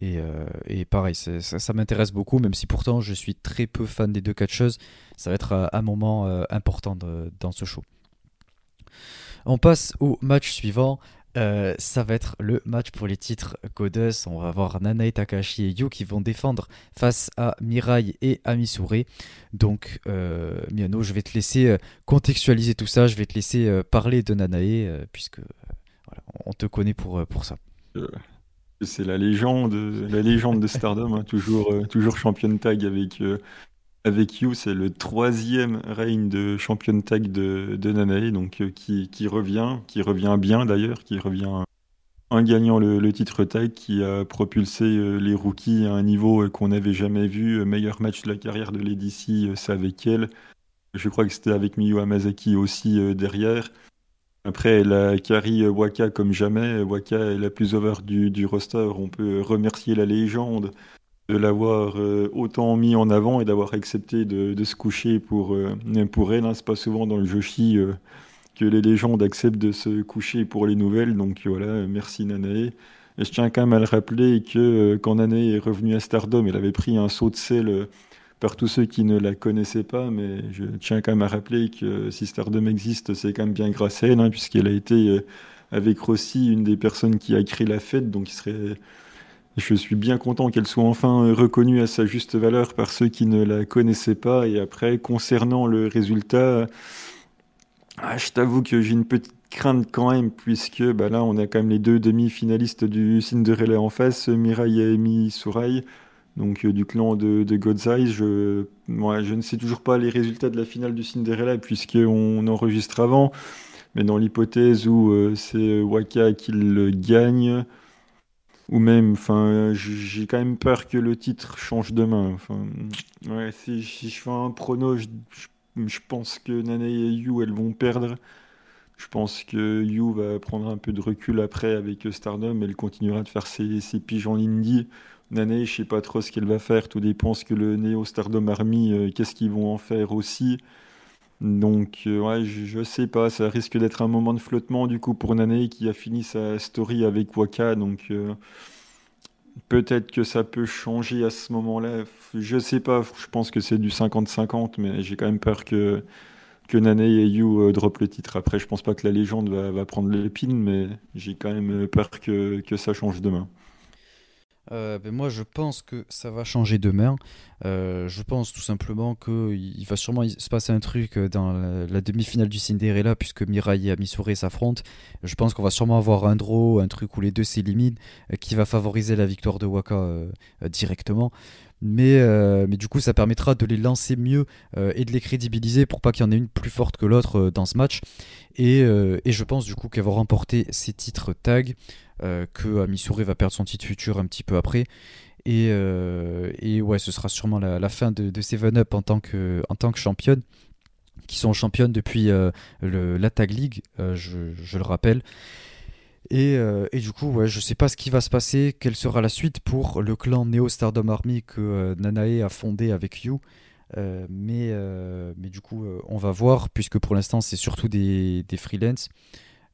Et, euh, et pareil, ça, m'intéresse beaucoup, même si pourtant je suis très peu fan des deux catcheuses. Ça va être euh, un moment important dans ce show. On passe au match suivant. Euh, ça va être le match pour les titres Goddess. On va avoir Nanae Takashi et Yu qui vont défendre face à Mirai et Amisure. Donc, euh, Miano, je vais te laisser euh, contextualiser tout ça. Je vais te laisser parler de Nanae, puisque on te connaît pour, pour ça. C'est la légende, de Stardom, hein. toujours, toujours championne tag avec avec You, c'est le troisième règne de championne tag de, Nanae, donc euh, qui, revient, qui revient bien d'ailleurs, qui revient en gagnant le, titre tag, qui a propulsé euh, les rookies à un niveau euh, qu'on n'avait jamais vu. Meilleur match de la carrière de Lady c'est avec elle. Je crois que c'était avec Miyu Amazaki aussi derrière. Après, elle a Waka comme jamais. Waka est la plus over du, du roster. On peut remercier la légende de l'avoir euh, autant mis en avant et d'avoir accepté de, se coucher pour, euh, pour elle. Hein. C'est pas souvent dans le Joshi euh, que les légendes acceptent de se coucher pour les nouvelles. Donc voilà, merci Nanae. Et je tiens quand même à le rappeler que quand Nanae est revenue à Stardom, elle avait pris un saut de sel par tous ceux qui ne la connaissaient pas. Mais je tiens quand même à rappeler que si Stardom existe, c'est quand même bien grâce à elle, hein, puisqu'elle a été avec Rossi une des personnes qui a créé la fête. Donc je suis bien content qu'elle soit enfin euh, reconnue à sa juste valeur par ceux qui ne la connaissaient pas. Et après, concernant le résultat, ah, je t'avoue que j'ai une petite crainte quand même, puisque bah là, on a quand même les deux demi-finalistes du Cinderella en face, Mirai et Amy Surai, donc euh, du clan de, de God's Eyes. Je, je ne sais toujours pas les résultats de la finale du Cinderella, puisqu'on enregistre avant. Mais dans l'hypothèse où euh, c'est Waka qui le gagne, ou même, j'ai quand même peur que le titre change demain. Ouais, si, je fais un prono, je, pense que Nanae et Yu, elles vont perdre. Je pense que Yu va prendre un peu de recul après avec Stardom. Elle continuera de faire ses, ses piges en indie. Nanae, je sais pas trop ce qu'elle va faire. Tout dépend ce que le Neo Stardom Army, euh, qu'est-ce qu'ils vont en faire aussi. Donc, euh, ouais, je, ne sais pas, ça risque d'être un moment de flottement du coup pour Nanae qui a fini sa story avec Waka. Donc, euh, peut-être que ça peut changer à ce moment-là. Je sais pas, je pense que c'est du 50-50, mais j'ai quand même peur que, que Nanae et euh, drop le titre. Après, je pense pas que la légende va, prendre l'épine, mais j'ai quand même peur que ça change demain. Euh, ben moi, je pense que ça va changer demain. Euh, je pense tout simplement qu'il va sûrement se passer un truc dans la, demi-finale du Cinderella, puisque Mirai et Amisure s'affrontent. Je pense qu'on va sûrement avoir un draw, un truc où les deux s'éliminent, euh, qui va favoriser la victoire de Waka directement. Mais, mais, du coup, ça permettra de les lancer mieux et de les crédibiliser pour pas qu'il y en ait une plus forte que l'autre dans ce match. Et, et, je pense du coup qu'elles vont remporter ces titres tag. Euh, que Amisure va perdre son titre futur un petit peu après. Et, euh, et ouais, ce sera sûrement la, fin de, de, Seven Up en tant que, en tant que championne, qui sont championnes depuis euh, le, la Tag League, je, je, le rappelle. Et, et, du coup, ouais, je sais pas ce qui va se passer, quelle sera la suite pour le clan Neo Stardom Army que Nanae a fondé avec You. mais, mais du coup, on va voir, puisque pour l'instant, c'est surtout des, des freelance.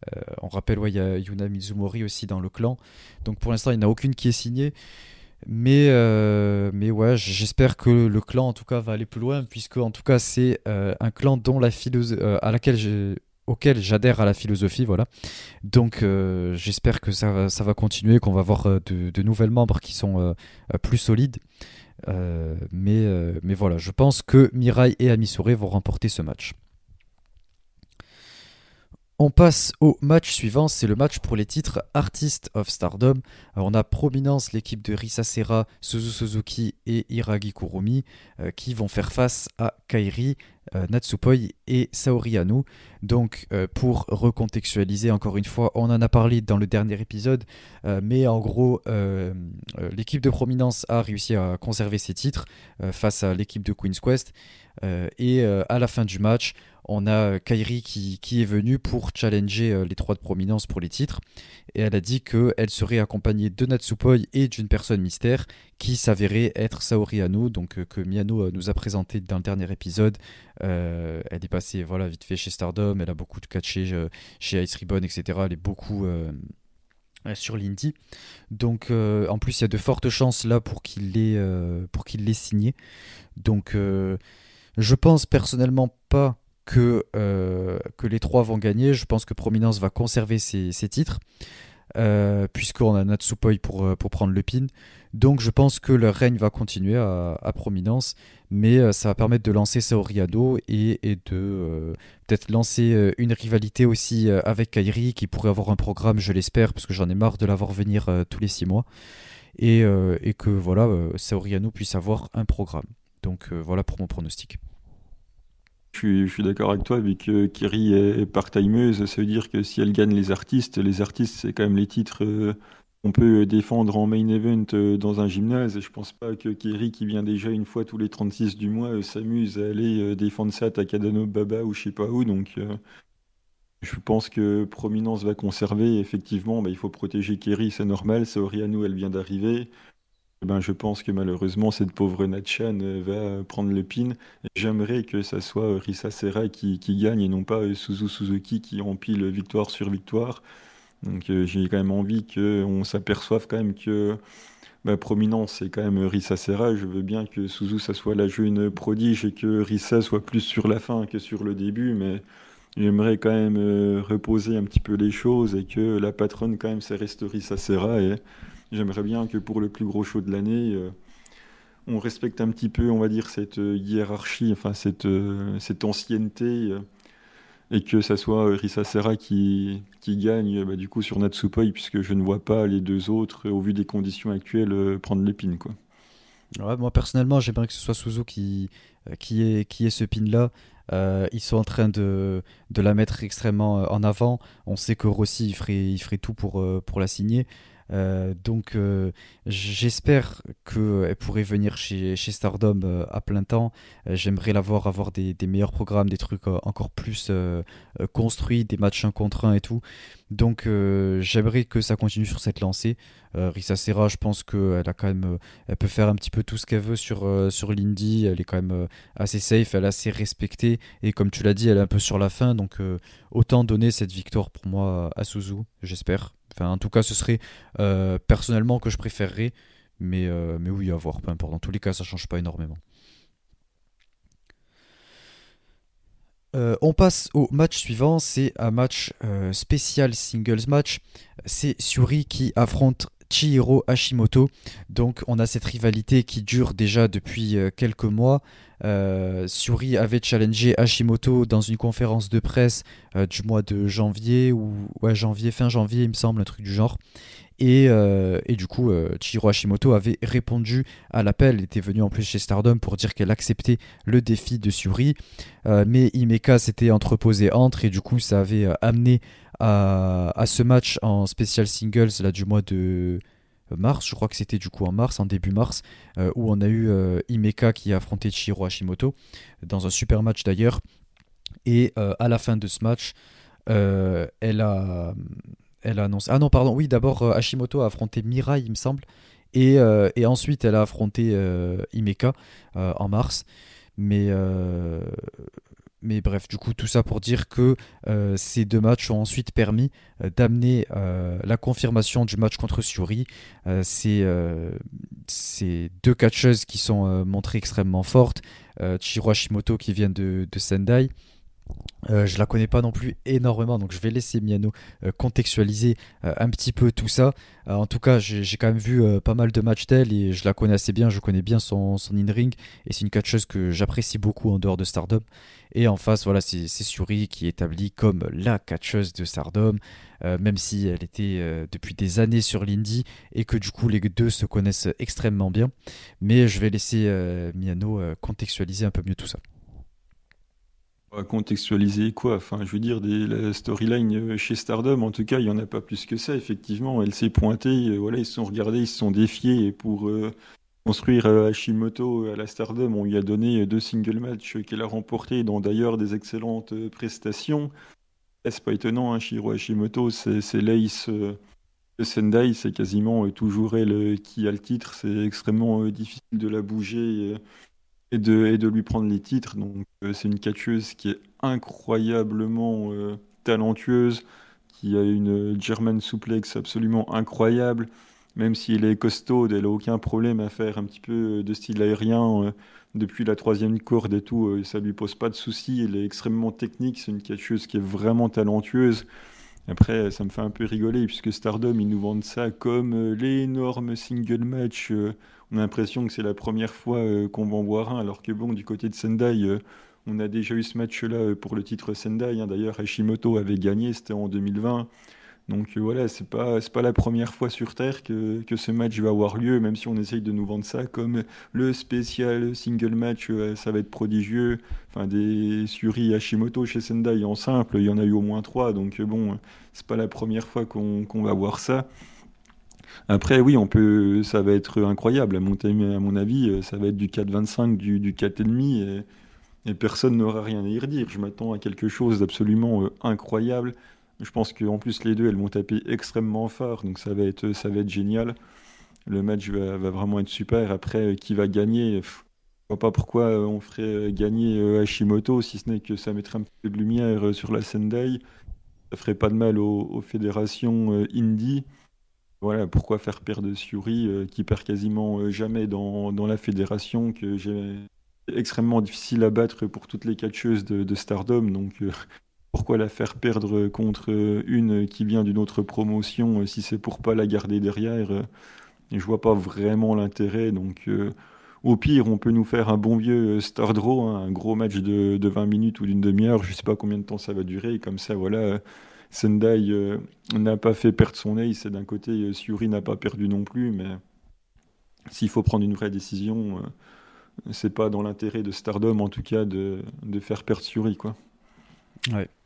Euh, on rappelle, ouais, il y a Yuna Mizumori aussi dans le clan. Donc pour l'instant, il n'y en a aucune qui est signée. Mais, euh, mais ouais, j'espère que le clan en tout cas va aller plus loin, puisque en tout cas c'est euh, un clan dont la à laquelle auquel j'adhère à la philosophie, voilà. Donc j'espère que ça va, ça va continuer, qu'on va avoir de, de, nouvelles membres qui sont plus solides. mais, mais voilà, je pense que Mirai et Amisure vont remporter ce match. On passe au match suivant, c'est le match pour les titres Artist of Stardom. on a Prominence, l'équipe de Risa Serra, Suzu Suzuki et Hiragi Kurumi euh, qui vont faire face à Kairi, euh, Natsupoi et Saori Anu. Donc euh, pour recontextualiser encore une fois, on en a parlé dans le dernier épisode, mais en gros l'équipe de Prominence a réussi à conserver ses titres face à l'équipe de Queen's Quest et à la fin du match, on a Kairi qui, est venue pour challenger euh, les trois de prominence pour les titres. Et elle a dit qu'elle serait accompagnée de Natsupoi et d'une personne mystère qui s'avérait être Saori Anu, donc euh, que Miano euh, nous a présenté dans le dernier épisode. elle est passée voilà, vite fait chez Stardom, elle a beaucoup de catchés chez Ice Ribbon, etc. Elle est beaucoup sur l'Indie. Donc en plus il y a de fortes chances là pour qu'il l'ait pour qu'il l'ait signé. Donc je pense personnellement pas que, euh, que les trois vont gagner. Je pense que Prominence va conserver ses, titres, euh, puisqu'on a Natsupoi pour, euh, pour prendre le pin. Donc je pense que leur règne va continuer à, Prominence, mais ça va permettre de lancer Saoriado et, et de peut-être lancer une rivalité aussi avec Kairi, qui pourrait avoir un programme, je l'espère, parce que j'en ai marre de l'avoir venir tous les six mois. Et, et que voilà, Saoriano puisse avoir un programme. Donc voilà pour mon pronostic. Je suis, d'accord avec toi, vu que Kiri est part-timeuse, ça veut dire que si elle gagne les artistes, les artistes, c'est quand même les titres euh, qu'on peut défendre en main event euh, dans un gymnase. Je pense pas que Kiri, qui vient déjà une fois tous les 36 du mois, euh, s'amuse à aller défendre ça à Takadano Baba ou je sais pas où. Donc, je pense que Prominence va conserver. Effectivement, bah, il faut protéger Kiri, c'est normal. Saoriano, elle vient d'arriver. Eh ben, je pense que malheureusement, cette pauvre Natchan euh, va prendre le pin. J'aimerais que ça soit euh, Risa Serra qui, gagne et non pas euh, Suzu Suzuki qui empile victoire sur victoire. Donc j'ai quand même envie qu'on s'aperçoive quand même que ma prominence c'est quand même Risa Serra. Je veux bien que Suzu ça soit la jeune prodige et que Risa soit plus sur la fin que sur le début, mais j'aimerais quand même reposer un petit peu les choses et que la patronne quand même ça reste Risa Serra J'aimerais bien que pour le plus gros show de l'année, euh, on respecte un petit peu, on va dire, cette euh, hiérarchie, enfin cette, euh, cette ancienneté, et que ça soit Risa Serra qui, qui gagne bah, du coup sur Natsupoi, puisque je ne vois pas les deux autres, au vu des conditions actuelles, prendre l'épine. Quoi. moi personnellement, j'aimerais que ce soit Suzu qui, qui, est, qui est ce pin-là. ils sont en train de, de, la mettre extrêmement en avant. On sait que Rossi il ferait, il ferait tout pour, pour la signer. Euh, donc euh, j'espère qu'elle pourrait venir chez, Stardom euh, à plein temps. J'aimerais la voir avoir des, des, meilleurs programmes, des trucs encore plus construits, des matchs un contre un et tout. Donc j'aimerais que ça continue sur cette lancée. Risa Serra, je pense qu'elle a quand même, elle peut faire un petit peu tout ce qu'elle veut sur, sur l'indie. Elle est quand même assez safe, elle est assez respectée. Et comme tu l'as dit, elle est un peu sur la fin. Donc autant donner cette victoire pour moi à Suzu, j'espère en tout cas, ce serait euh, personnellement que je préférerais. Mais, euh, mais oui, à voir, peu importe. Dans tous les cas, ça change pas énormément. Euh, on passe au match suivant, c'est un match spécial singles match. C'est Suri qui affronte Chihiro Hashimoto. Donc on a cette rivalité qui dure déjà depuis quelques mois. Suri avait challengé Hashimoto dans une conférence de presse du mois de janvier ou janvier fin janvier il me semble un truc du genre euh, et, du coup, euh, Chihiro Hashimoto avait répondu à l'appel, était venue en plus chez Stardom pour dire qu'elle acceptait le défi de Suri. Euh, mais Imeka s'était entreposé entre et du coup, ça avait amené à, ce match en special singles là, du mois de mars, je crois que c'était du coup en mars, en début mars, où on a eu Imeka qui a affronté Chihiro Hashimoto dans un super match d'ailleurs. Et à la fin de ce match, elle a elle a annoncé. Ah non, pardon, oui, d'abord euh, Hashimoto a affronté Mirai, il me semble. Et, euh, et ensuite, elle a affronté euh, Imeka en mars. Mais, mais bref, du coup, tout ça pour dire que ces deux matchs ont ensuite permis d'amener la confirmation du match contre Suri. ces deux catcheuses qui sont montrées extrêmement fortes. Chiro Hashimoto qui vient de Sendai. Euh, je la connais pas non plus énormément, donc je vais laisser Miano euh, contextualiser euh, un petit peu tout ça. en tout cas, j'ai quand même vu pas mal de matchs d'elle et je la connais assez bien, je connais bien son, son in-ring et c'est une catcheuse que j'apprécie beaucoup en dehors de Stardom. Et en face, voilà, c'est Suri qui est établie comme la catcheuse de Stardom, même si elle était depuis des années sur l'indie et que du coup les deux se connaissent extrêmement bien. Mais je vais laisser Miano contextualiser un peu mieux tout ça contextualiser quoi Enfin, je veux dire, des, la storyline euh, chez Stardom, en tout cas, il n'y en a pas plus que ça, effectivement. Elle s'est pointée, euh, voilà, ils se sont regardés, ils se sont défiés, et pour euh, construire Hashimoto à la Stardom, on lui a donné deux single matchs qu'elle a remportés, dont d'ailleurs des excellentes prestations. C'est pas étonnant, hein, Shiro Hashimoto, c'est l'ace de Sendai, c'est quasiment toujours elle qui a le titre, c'est extrêmement difficile de la bouger et de, lui prendre les titres. Donc euh, c'est une catcheuse qui est incroyablement euh, talentueuse, qui a une German suplex absolument incroyable. Même si elle est costaud, elle n'a aucun problème à faire un petit peu de style aérien euh, depuis la troisième corde et tout. ça lui pose pas de soucis. Elle est extrêmement technique. C'est une catcheuse qui est vraiment talentueuse. Après, ça me fait un peu rigoler puisque Stardom, ils nous vendent ça comme l'énorme single match on a l'impression que c'est la première fois euh, qu'on va en voir un, alors que bon, du côté de Sendai, euh, on a déjà eu ce match-là euh, pour le titre Sendai. Hein. D'ailleurs, Hashimoto avait gagné, c'était en 2020. Donc voilà, c'est pas pas la première fois sur Terre que, ce match va avoir lieu, même si on essaye de nous vendre ça comme le spécial single match, ça va être prodigieux. Enfin, des Suri Hashimoto chez Sendai en simple, il y en a eu au moins trois, donc bon, c'est pas la première fois qu'on va voir ça. Après, oui, on peut, ça va être incroyable. À mon, à mon avis, euh, ça va être du 4,25, du, du 4,5 et, et personne n'aura rien à y redire. Je m'attends à quelque chose d'absolument euh, incroyable. Je pense qu'en plus, les deux, elles vont taper extrêmement fort, donc ça va être, génial. Le match va, vraiment être super. Après, euh, qui va gagner Je vois pas pourquoi on ferait gagner Hashimoto, si ce n'est que ça mettrait un peu de lumière sur la Sendai. Ça ferait pas de mal aux, fédérations indie. Voilà, pourquoi faire perdre Suri, euh, qui perd quasiment euh, jamais dans, la fédération, que j'ai extrêmement difficile à battre pour toutes les catcheuses de, Stardom. Donc euh, pourquoi la faire perdre contre une qui vient d'une autre promotion si c'est pour pas la garder derrière Je vois pas vraiment l'intérêt. Donc au pire, on peut nous faire un bon vieux Stardraw, hein, un gros match de, de 20 minutes ou d'une demi-heure. Je sais pas combien de temps ça va durer. Comme ça, voilà Sendai euh, n'a pas fait perdre son ace, et d'un côté, euh, Suri n'a pas perdu non plus, mais s'il faut prendre une vraie décision, euh, c'est pas dans l'intérêt de Stardom, en tout cas, de, de faire perdre Suri, quoi.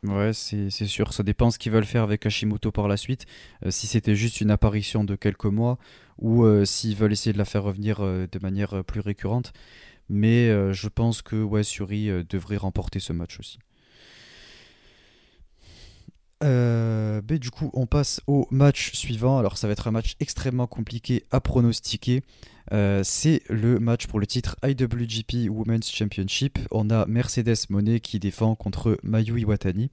Ouais, c'est sûr. Ça dépend ce qu'ils veulent faire avec Hashimoto par la suite. si c'était juste une apparition de quelques mois ou s'ils veulent essayer de la faire revenir de manière plus récurrente. Mais je pense que ouais, Suri devrait remporter ce match aussi. Euh, du coup, on passe au match suivant. Alors, ça va être un match extrêmement compliqué à pronostiquer. Euh, c'est le match pour le titre IWGP Women's Championship. On a Mercedes Monet qui défend contre Mayu Iwatani.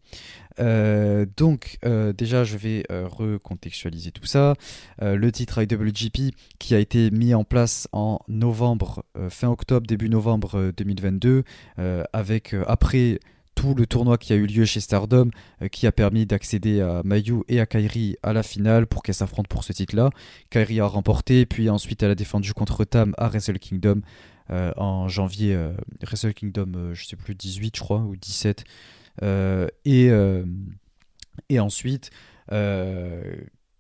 Euh, donc, déjà, je vais recontextualiser tout ça. le titre IWGP qui a été mis en place en novembre, fin octobre, début novembre 2022, avec après tout le tournoi qui a eu lieu chez Stardom, qui a permis d'accéder à Mayu et à Kairi à la finale pour qu'elles s'affrontent pour ce titre-là. Kairi a remporté, puis ensuite elle a défendu contre Tam à Wrestle Kingdom en janvier. Wrestle Kingdom, je sais plus, 18 je crois, ou 17. et, et ensuite,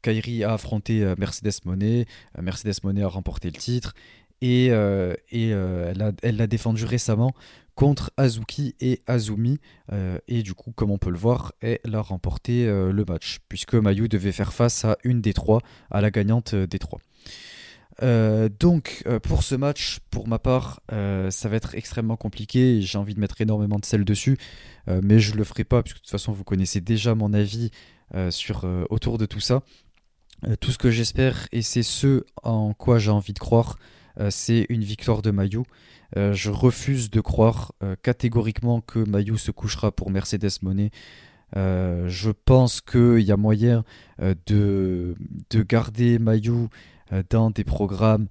Kairi a affronté Mercedes Monet. Mercedes Monet a remporté le titre et, euh, euh, elle l'a défendu récemment contre Azuki et Azumi. Euh, et du coup, comme on peut le voir, elle a remporté le match, puisque Mayu devait faire face à une des trois, à la gagnante des trois. donc pour ce match, pour ma part, ça va être extrêmement compliqué. J'ai envie de mettre énormément de sel dessus, mais je le ferai pas puisque de toute façon vous connaissez déjà mon avis sur autour de tout ça. tout ce que j'espère et c'est ce en quoi j'ai envie de croire, c'est une victoire de Mayu. Euh, je refuse de croire euh, catégoriquement que Mayu se couchera pour Mercedes Monet. je pense qu'il y a moyen de, de, garder Mayu dans des programmes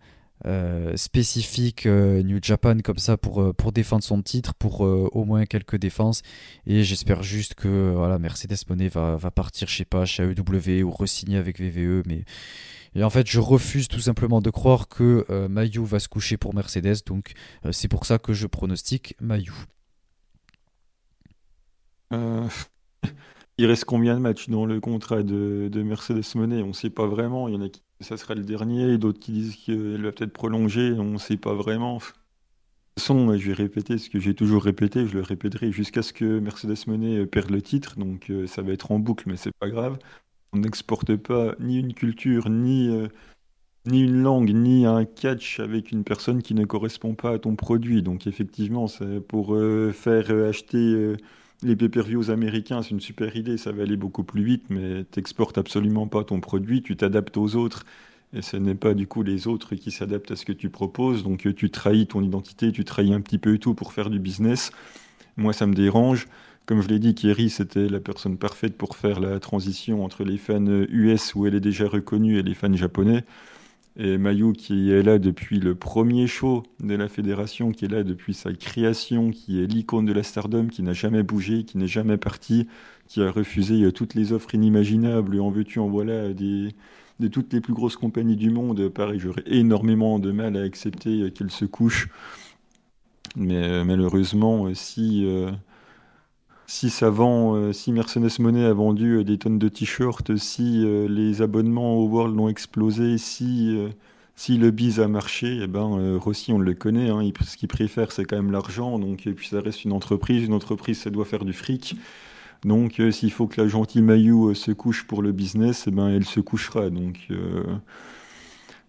spécifiques New Japan comme ça pour, défendre son titre, pour au moins quelques défenses. Et j'espère juste que voilà, Mercedes Monet va, partir, je sais pas, chez AEW ou re-signer avec VVE. Et en fait, je refuse tout simplement de croire que euh, Mayu va se coucher pour Mercedes. Donc, euh, c'est pour ça que je pronostique Mayu. Euh, il reste combien de matchs dans le contrat de, Mercedes Monet? On ne sait pas vraiment. Il y en a qui ça sera le dernier, d'autres qui disent qu'elle va peut-être prolonger. On ne sait pas vraiment. De toute façon, je vais répéter ce que j'ai toujours répété, je le répéterai jusqu'à ce que Mercedes Monet perde le titre. Donc, ça va être en boucle, mais c'est pas grave on n'exporte pas ni une culture, ni, euh, ni une langue, ni un catch avec une personne qui ne correspond pas à ton produit. Donc effectivement, pour euh, faire euh, acheter les pay-per-views américains, c'est une super idée, ça va aller beaucoup plus vite, mais t'exportes absolument pas ton produit, tu t'adaptes aux autres. Et ce n'est pas du coup les autres qui s'adaptent à ce que tu proposes. Donc tu trahis ton identité, tu trahis un petit peu tout pour faire du business. Moi, ça me dérange. Comme je l'ai dit, Kerry, c'était la personne parfaite pour faire la transition entre les fans US où elle est déjà reconnue et les fans japonais. Et Mayu qui est là depuis le premier show de la fédération, qui est là depuis sa création, qui est l'icône de la stardom, qui n'a jamais bougé, qui n'est jamais parti, qui a refusé toutes les offres inimaginables, en veux-tu, en voilà, des, de toutes les plus grosses compagnies du monde. Pareil, j'aurais énormément de mal à accepter qu'elle se couche. Mais euh, malheureusement, si... Euh, si ça vend, euh, Mercedes Monet a vendu euh, des tonnes de t-shirts, si euh, les abonnements au World ont explosé, si, le biz a marché, eh ben, Rossi, on le connaît, hein, ce qu'il préfère, c'est quand même l'argent. Donc, et puis ça reste une entreprise. Une entreprise, ça doit faire du fric. Donc, s'il faut que la gentille Mayu se couche pour le business, eh ben, elle se couchera. Donc,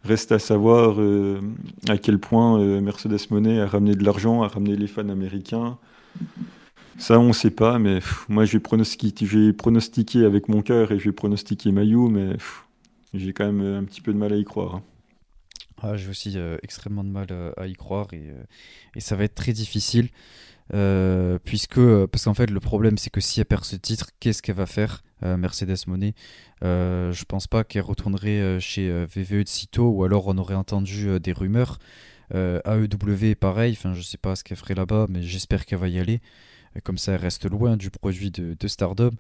reste à savoir à quel point Mercedes Monet a ramené de l'argent, a ramené les fans américains. Ça, on ne sait pas, mais moi, je vais, pronostiquer, avec mon cœur et je vais pronostiquer Mayu, mais j'ai quand même un petit peu de mal à y croire. Hein. Ah, j'ai aussi euh, extrêmement de mal euh, à y croire et, euh, et, ça va être très difficile. puisque, parce qu'en fait, le problème, c'est que si elle perd ce titre, qu'est-ce qu'elle va faire, Mercedes Monet? Je pense pas qu'elle retournerait chez VVE de sitôt, ou alors on aurait entendu des rumeurs. AEW, pareil, enfin, je sais pas ce qu'elle ferait là-bas, mais j'espère qu'elle va y aller comme ça elle reste loin du produit de, Stardom.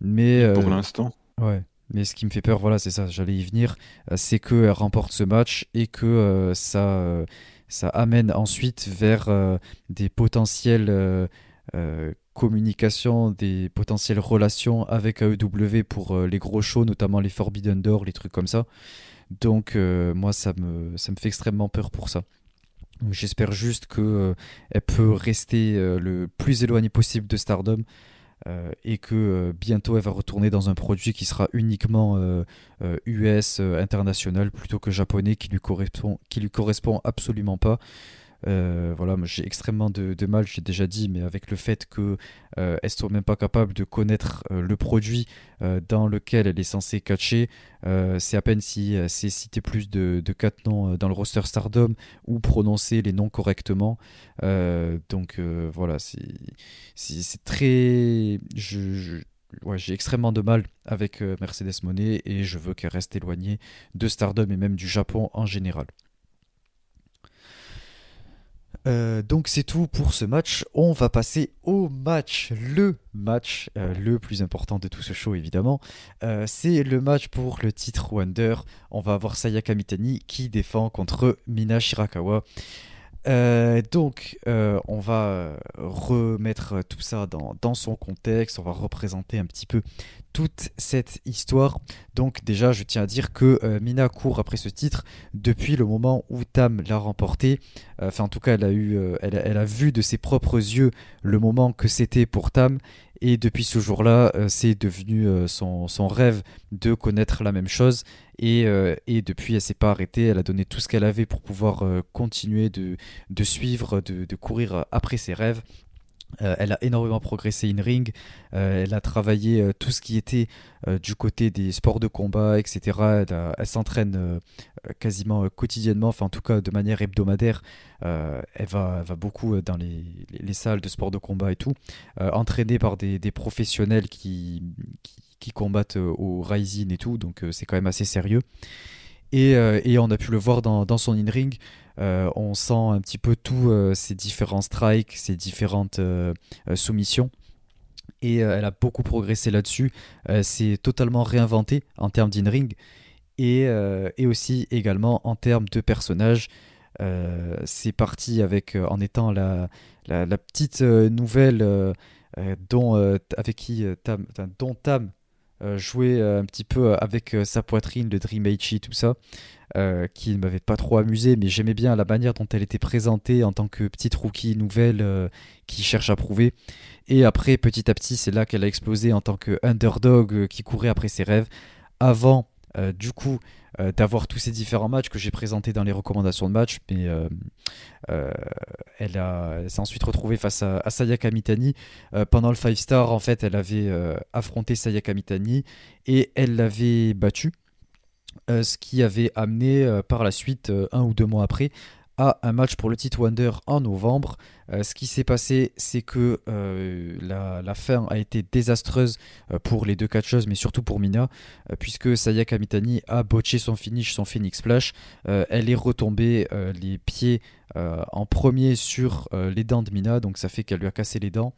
Mais pour euh, l'instant. Ouais. Mais ce qui me fait peur, voilà, c'est ça, j'allais y venir, euh, c'est qu'elle remporte ce match et que euh, ça, ça amène ensuite vers des potentielles communications, des potentielles relations avec AEW pour les gros shows, notamment les Forbidden Door, les trucs comme ça. Donc moi, ça me, ça me fait extrêmement peur pour ça. J'espère juste qu'elle euh, peut rester euh, le plus éloignée possible de Stardom euh, et que bientôt elle va retourner dans un produit qui sera uniquement US international plutôt que japonais qui lui correspond, qui lui correspond absolument pas. Euh, voilà, j'ai extrêmement de, mal, j'ai déjà dit, mais avec le fait qu'elle euh, ne soit même pas capable de connaître euh, le produit dans lequel elle est censée catcher, c'est à peine si c'est citer plus de, de 4 noms dans le roster Stardom ou prononcer les noms correctement. donc voilà, c'est très. J'ai extrêmement de mal avec Mercedes Monet et je veux qu'elle reste éloignée de Stardom et même du Japon en général. Euh, donc c'est tout pour ce match. On va passer au match, le match euh, le plus important de tout ce show évidemment. Euh, c'est le match pour le titre Wonder. On va avoir Sayaka Mitani qui défend contre Mina Shirakawa. Euh, donc, euh, on va remettre tout ça dans, son contexte, on va représenter un petit peu toute cette histoire. Donc, déjà, je tiens à dire que euh, Mina court après ce titre depuis le moment où Tam l'a remporté. Enfin, en tout cas, elle a, eu, elle, a vu de ses propres yeux le moment que c'était pour Tam. Et depuis ce jour-là, c'est devenu son, son, rêve de connaître la même chose. Euh, et, depuis, elle s'est pas arrêtée. Elle a donné tout ce qu'elle avait pour pouvoir euh, continuer de, suivre, de, courir après ses rêves. Euh, elle a énormément progressé in ring. elle a travaillé tout ce qui était du côté des sports de combat, etc. Elle, s'entraîne quasiment quotidiennement, enfin en tout cas de manière hebdomadaire. Elle va, va, beaucoup dans les, salles de sport de combat et tout, entraînée par des, professionnels qui, qui combattent euh, au Rising et tout, donc euh, c'est quand même assez sérieux. Et, euh, et, on a pu le voir dans, dans son in-ring. On sent un petit peu tous ces différents strikes, ces différentes soumissions. Et elle a beaucoup progressé là-dessus. c'est totalement réinventé en termes d'in-ring. Et, aussi également en termes de personnages. c'est parti avec en étant la, petite nouvelle dont, avec qui Tam, dont Tam euh, jouer euh, un petit peu avec euh, sa poitrine, le Dream Aichi, tout ça, qui ne m'avait pas trop amusé, mais j'aimais bien la manière dont elle était présentée en tant que petite rookie nouvelle qui cherche à prouver. Et après, petit à petit, c'est là qu'elle a explosé en tant que underdog qui courait après ses rêves. Avant, du coup, euh, d'avoir tous ces différents matchs que j'ai présentés dans les recommandations de match. Mais euh, euh, elle, s'est ensuite retrouvée face à, Sayaka Mitani. pendant le 5 star, en fait, elle avait affronté Sayaka Mitani et elle l'avait battue. ce qui avait amené par la suite, un ou deux mois après, un match pour le titre Wonder en novembre. Euh, ce qui s'est passé, c'est que euh, la, fin a été désastreuse euh, pour les deux catcheuses, mais surtout pour Mina, puisque Sayaka Mitani a botché son finish, son Phoenix Splash. elle est retombée les pieds en premier sur les dents de Mina, donc ça fait qu'elle lui a cassé les dents.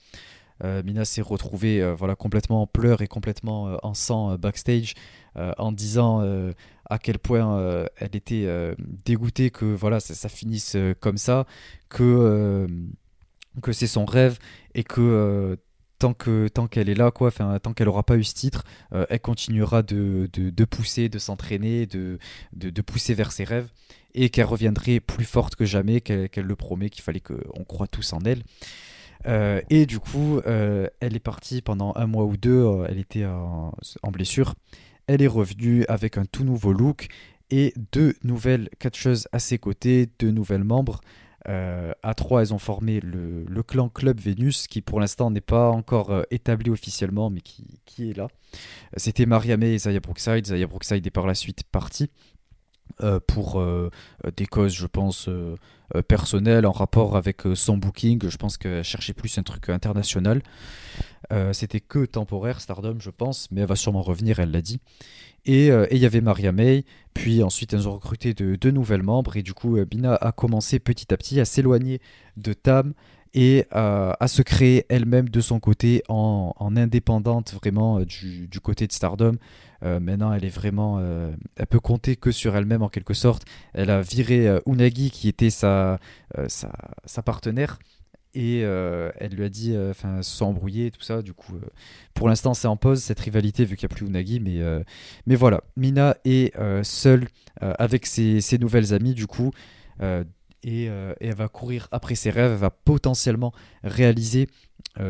Mina s'est retrouvée voilà, complètement en pleurs et complètement en sang backstage en disant à quel point euh, elle était euh, dégoûtée que voilà ça, finisse euh, comme ça, que, que c'est son rêve et que tant que tant qu'elle est là quoi tant qu'elle aura pas eu ce titre elle continuera de, de, pousser de s'entraîner de, de, pousser vers ses rêves et qu'elle reviendrait plus forte que jamais qu'elle le promet qu'il fallait qu'on croit tous en elle. Et du coup elle est partie pendant un mois ou deux elle était en blessure elle est revenue avec un tout nouveau look et deux nouvelles catcheuses à ses côtés, deux nouvelles membres. Euh, à trois, elles ont formé le, clan Club Vénus, qui pour l'instant n'est pas encore euh, établi officiellement, mais qui, est là. C'était Mariamé et Zaya Brookside. Zaya Brookside est par la suite partie euh, pour des causes, je pense, personnelles en rapport avec son booking. Je pense qu'elle cherchait plus un truc international. Euh, c'était que temporaire, Stardom, je pense, mais elle va sûrement revenir, elle l'a dit. Euh, et il y avait Maria May, puis ensuite elles ont recruté de, deux nouvelles membres, et du coup euh, Bina a commencé petit à petit à s'éloigner de Tam et à se créer elle-même de son côté en, indépendante vraiment du, côté de Stardom. maintenant, elle est vraiment, elle peut compter que sur elle-même en quelque sorte. Elle a viré Unagi qui était sa partenaire et euh, elle lui a dit, euh, enfin, se sont et tout ça. Du coup, euh, pour l'instant, c'est en pause cette rivalité vu qu'il n'y a plus Unagi, mais, mais voilà, Mina est seule avec ses, nouvelles amies, du coup, et, elle va courir après ses rêves, elle va potentiellement réaliser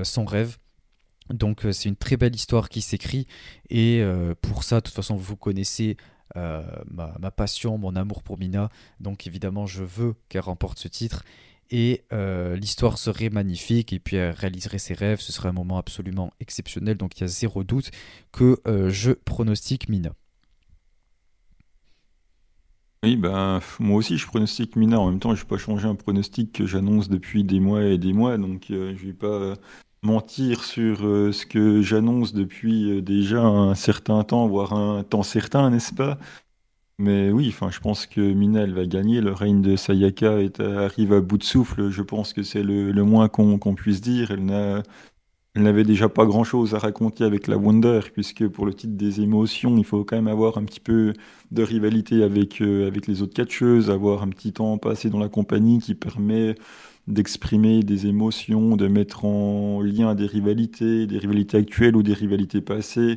son rêve. Donc, c'est une très belle histoire qui s'écrit, et pour ça, de toute façon, vous connaissez. ma, passion, mon amour pour Mina. Donc évidemment, je veux qu'elle remporte ce titre et euh, l'histoire serait magnifique et puis elle réaliserait ses rêves, ce serait un moment absolument exceptionnel, donc il y a zéro doute que euh, je pronostique Mina. Oui, ben, moi aussi je pronostique Mina, en même temps je vais pas changer un pronostic que j'annonce depuis des mois et des mois, donc euh, je vais pas mentir sur ce que j'annonce depuis déjà un certain temps, voire un temps certain, n'est-ce pas? Mais oui, enfin, je pense que Mina, elle va gagner. Le règne de Sayaka arrive à bout de souffle. Je pense que c'est le, moins qu'on puisse dire. Elle n'a elle n'avait déjà pas grand-chose à raconter avec la Wonder, puisque pour le titre des émotions, il faut quand même avoir un petit peu de rivalité avec, euh, avec les autres catcheuses, avoir un petit temps passé dans la compagnie qui permet d'exprimer des émotions, de mettre en lien des rivalités, des rivalités actuelles ou des rivalités passées,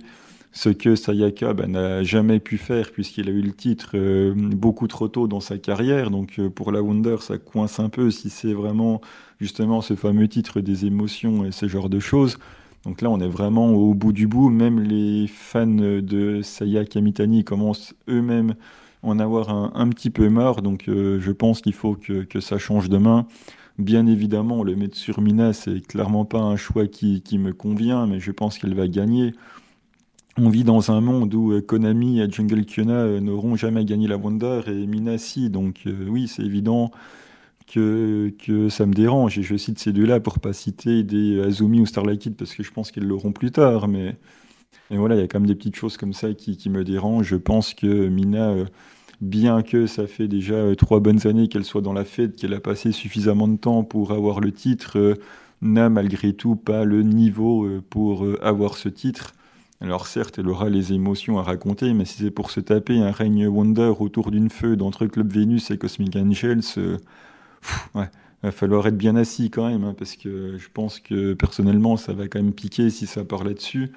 ce que Sayaka ben, n'a jamais pu faire puisqu'il a eu le titre euh, beaucoup trop tôt dans sa carrière. Donc euh, pour la Wonder, ça coince un peu si c'est vraiment justement ce fameux titre des émotions et ce genre de choses. Donc là, on est vraiment au bout du bout. Même les fans de Sayaka Mitani commencent eux-mêmes à en avoir un, petit peu marre. Donc euh, je pense qu'il faut que, que, ça change demain. Bien évidemment, le mettre sur Mina, c'est clairement pas un choix qui, qui me convient, mais je pense qu'elle va gagner on vit dans un monde où euh, Konami et Jungle Kyona euh, n'auront jamais gagné la Wonder et Mina si. Donc euh, oui, c'est évident que, ça me dérange. Et je cite ces deux-là pour pas citer des Azumi ou Starlight Kid parce que je pense qu'ils l'auront plus tard. Mais, voilà, il y a quand même des petites choses comme ça qui, me dérangent. Je pense que Mina, bien que ça fait déjà trois bonnes années qu'elle soit dans la fête, qu'elle a passé suffisamment de temps pour avoir le titre, n'a malgré tout pas le niveau pour avoir ce titre. Alors certes, elle aura les émotions à raconter, mais si c'est pour se taper un règne Wonder autour d'une feuille entre Club Vénus et Cosmic Angels, euh, ouais, va falloir être bien assis quand même, hein, parce que je pense que personnellement, ça va quand même piquer si ça part là-dessus,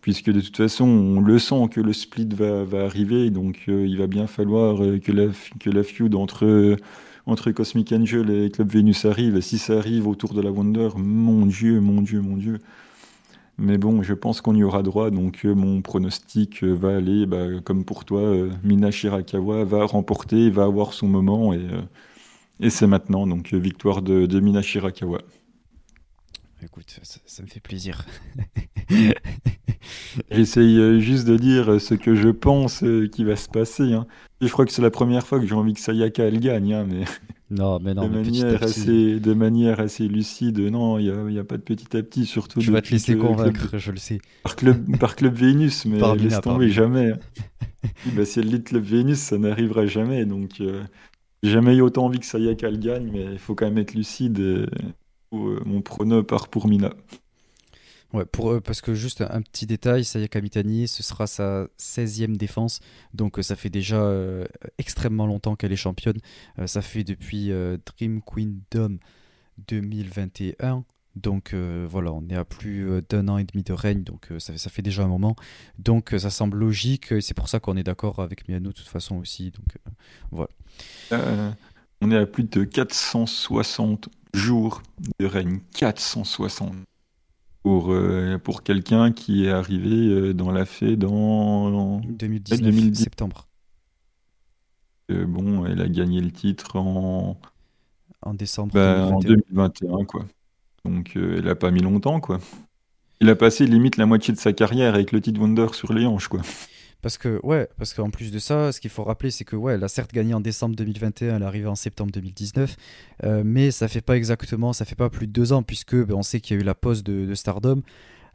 puisque de toute façon, on le sent que le split va, arriver, donc euh, il va bien falloir euh, que, la, que feud entre, entre Cosmic Angel et Club Vénus arrive, et si ça arrive autour de la Wonder, mon Dieu, mon Dieu, mon Dieu. Mais bon, je pense qu'on y aura droit, donc euh, mon pronostic euh, va aller, bah, comme pour toi, euh, Mina Shirakawa va remporter, va avoir son moment, et, c'est maintenant, donc victoire de, de Mina Shirakawa. Écoute, ça, me fait plaisir. J'essaye juste de dire ce que je pense qui va se passer. Hein. je crois que c'est la première fois que j'ai envie que Sayaka elle gagne, hein, mais... Non, mais non, de, manière assez, de manière assez lucide. Non, il n'y a, a, pas de petit à petit, surtout. Je vais te laisser convaincre, je le sais. Par Club, par club Vénus, mais laisse tomber jamais. bah, si elle lit Club Vénus, ça n'arrivera jamais. Donc, euh, jamais eu autant envie que Sayaka le gagne, mais il faut quand même être lucide. Et, euh, mon prono part pour Mina. Ouais, pour, parce que juste un petit détail, Sayaka Mitani, ce sera sa 16e défense, donc euh, ça fait déjà euh, extrêmement longtemps qu'elle est championne. Euh, ça fait depuis Dream Queendom 2021. Donc voilà, on est à plus d'un an et demi de règne, donc ça, ça, fait déjà un moment. Donc ça semble logique, et c'est pour ça qu'on est d'accord avec Miano de toute façon aussi. Donc voilà. on est à plus de 460 jours de règne. 460 pour, euh, pour quelqu'un qui est arrivé euh, dans la fée dans 2019, septembre. Euh, bon, elle a gagné le titre en, en décembre bah, 2021. en 2021, quoi. Donc elle a pas mis longtemps, quoi. Il a passé limite la moitié de sa carrière avec le titre Wonder sur les hanches, quoi. Parce que, ouais, parce qu'en plus de ça, ce qu'il faut rappeler, c'est que, ouais, elle a certes gagné en décembre 2021, elle est arrivée en septembre 2019, euh, mais ça fait pas exactement, ça fait pas plus de deux ans, puisque ben, on sait qu'il y a eu la pause de, Stardom.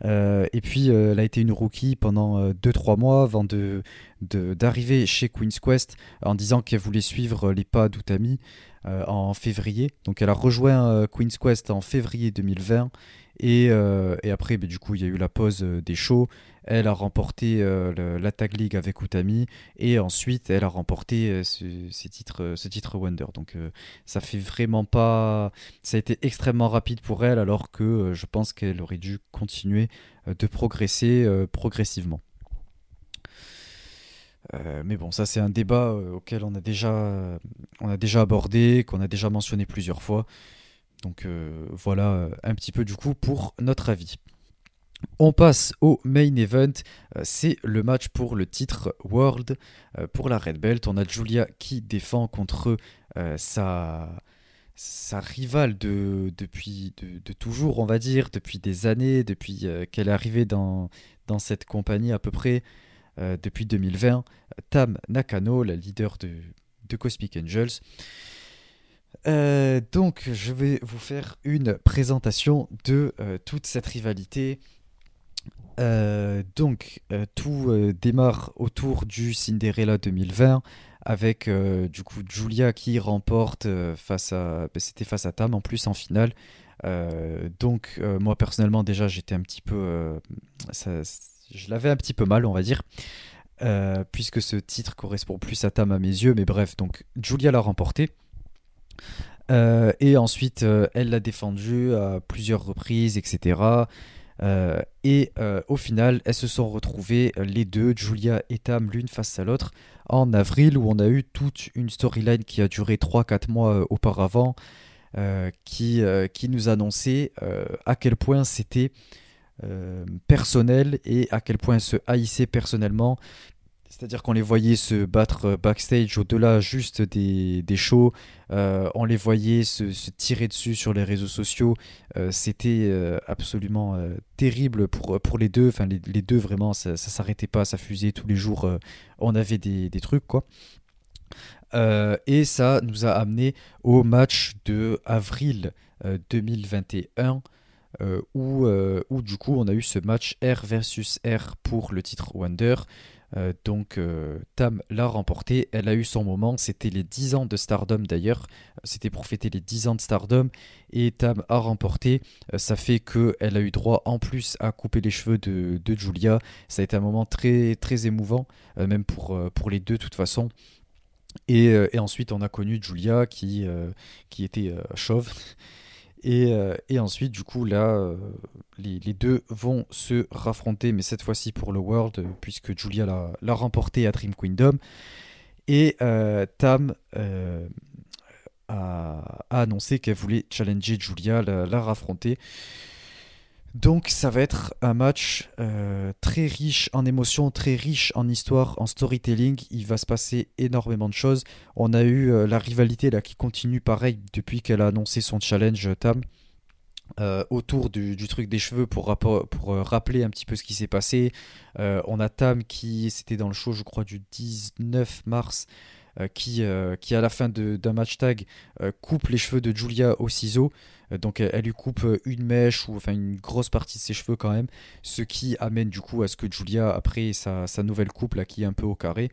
Euh, et puis, euh, elle a été une rookie pendant 2-3 mois avant de, d'arriver chez Queen's Quest en disant qu'elle voulait suivre les pas d'Utami en février. Donc, elle a rejoint Queen's Quest en février 2020. Et, et après, ben, du coup, il y a eu la pause des shows. Elle a remporté euh, la Tag League avec Utami et ensuite elle a remporté euh, ce, titre, ce titre Wonder. Donc euh, ça fait vraiment pas. Ça a été extrêmement rapide pour elle alors que je pense qu'elle aurait dû continuer de progresser progressivement. mais bon, ça c'est un débat auquel on a déjà, on a déjà abordé, qu'on a déjà mentionné plusieurs fois. Donc voilà un petit peu du coup pour notre avis. On passe au main event, euh, c'est le match pour le titre World euh, pour la Red Belt. On a Julia qui défend contre euh, sa, rivale de, depuis de, toujours, on va dire, depuis des années, depuis qu'elle est arrivée dans, cette compagnie à peu près depuis 2020, Tam Nakano, la leader de, de Cosmic Angels. Donc je vais vous faire une présentation de toute cette rivalité donc, tout démarre autour du Cinderella 2020 avec du coup Julia qui remporte face à. Ben, c'était face à Tam en plus en finale. donc, moi personnellement, déjà, j'étais un petit peu. je l'avais un petit peu mal, on va dire. puisque ce titre correspond plus à Tam à mes yeux, mais bref, donc Julia l'a remporté. Euh, et ensuite, euh, elle l'a défendu à plusieurs reprises, etc. Euh, et au final, elles se sont retrouvées, les deux, Julia et Tam, l'une face à l'autre, en avril, où on a eu toute une storyline qui a duré 3-4 mois auparavant, qui, qui nous annonçait à quel point c'était personnel et à quel point se haïssaient personnellement, c'est-à-dire qu'on les voyait se battre euh, backstage au-delà juste des, shows, euh, on les voyait se, tirer dessus sur les réseaux sociaux. Euh, c'était absolument terrible pour, pour les deux. Enfin, les, deux, vraiment, ça, ça s'arrêtait pas, ça fusait tous les jours. on avait des, trucs, quoi. et ça nous a amené au match de avril 2021. où, où du coup on a eu ce match R versus R pour le titre Wonder. Euh, donc euh, Tam l'a remporté, elle a eu son moment, c'était les 10 ans de Stardom d'ailleurs, c'était pour fêter les 10 ans de Stardom. Et Tam a remporté, euh, ça fait qu'elle a eu droit en plus à couper les cheveux de, Julia, ça a été un moment très très émouvant, même pour, pour les deux de toute façon. Et, ensuite on a connu Julia qui, qui était chauve. Euh, et, ensuite, du coup, là, euh, les, deux vont se raffronter, mais cette fois-ci pour le World, puisque Julia l'a remporté à Dream Kingdom. Et euh, Tam a, annoncé qu'elle voulait challenger Julia, la, la raffronter. Donc ça va être un match euh, très riche en émotions, très riche en histoire, en storytelling. Il va se passer énormément de choses. On a eu euh, la rivalité là qui continue pareil depuis qu'elle a annoncé son challenge Tam. Euh, autour du, truc des cheveux pour, pour rappeler un petit peu ce qui s'est passé. on a Tam qui, c'était dans le show je crois du 19 mars, qui, qui à la fin d'un match tag coupe les cheveux de Julia au ciseau. Euh, donc elle, lui coupe euh, une mèche ou enfin une grosse partie de ses cheveux quand même, ce qui amène du coup à ce que Julia après sa, nouvelle coupe là qui est un peu au carré.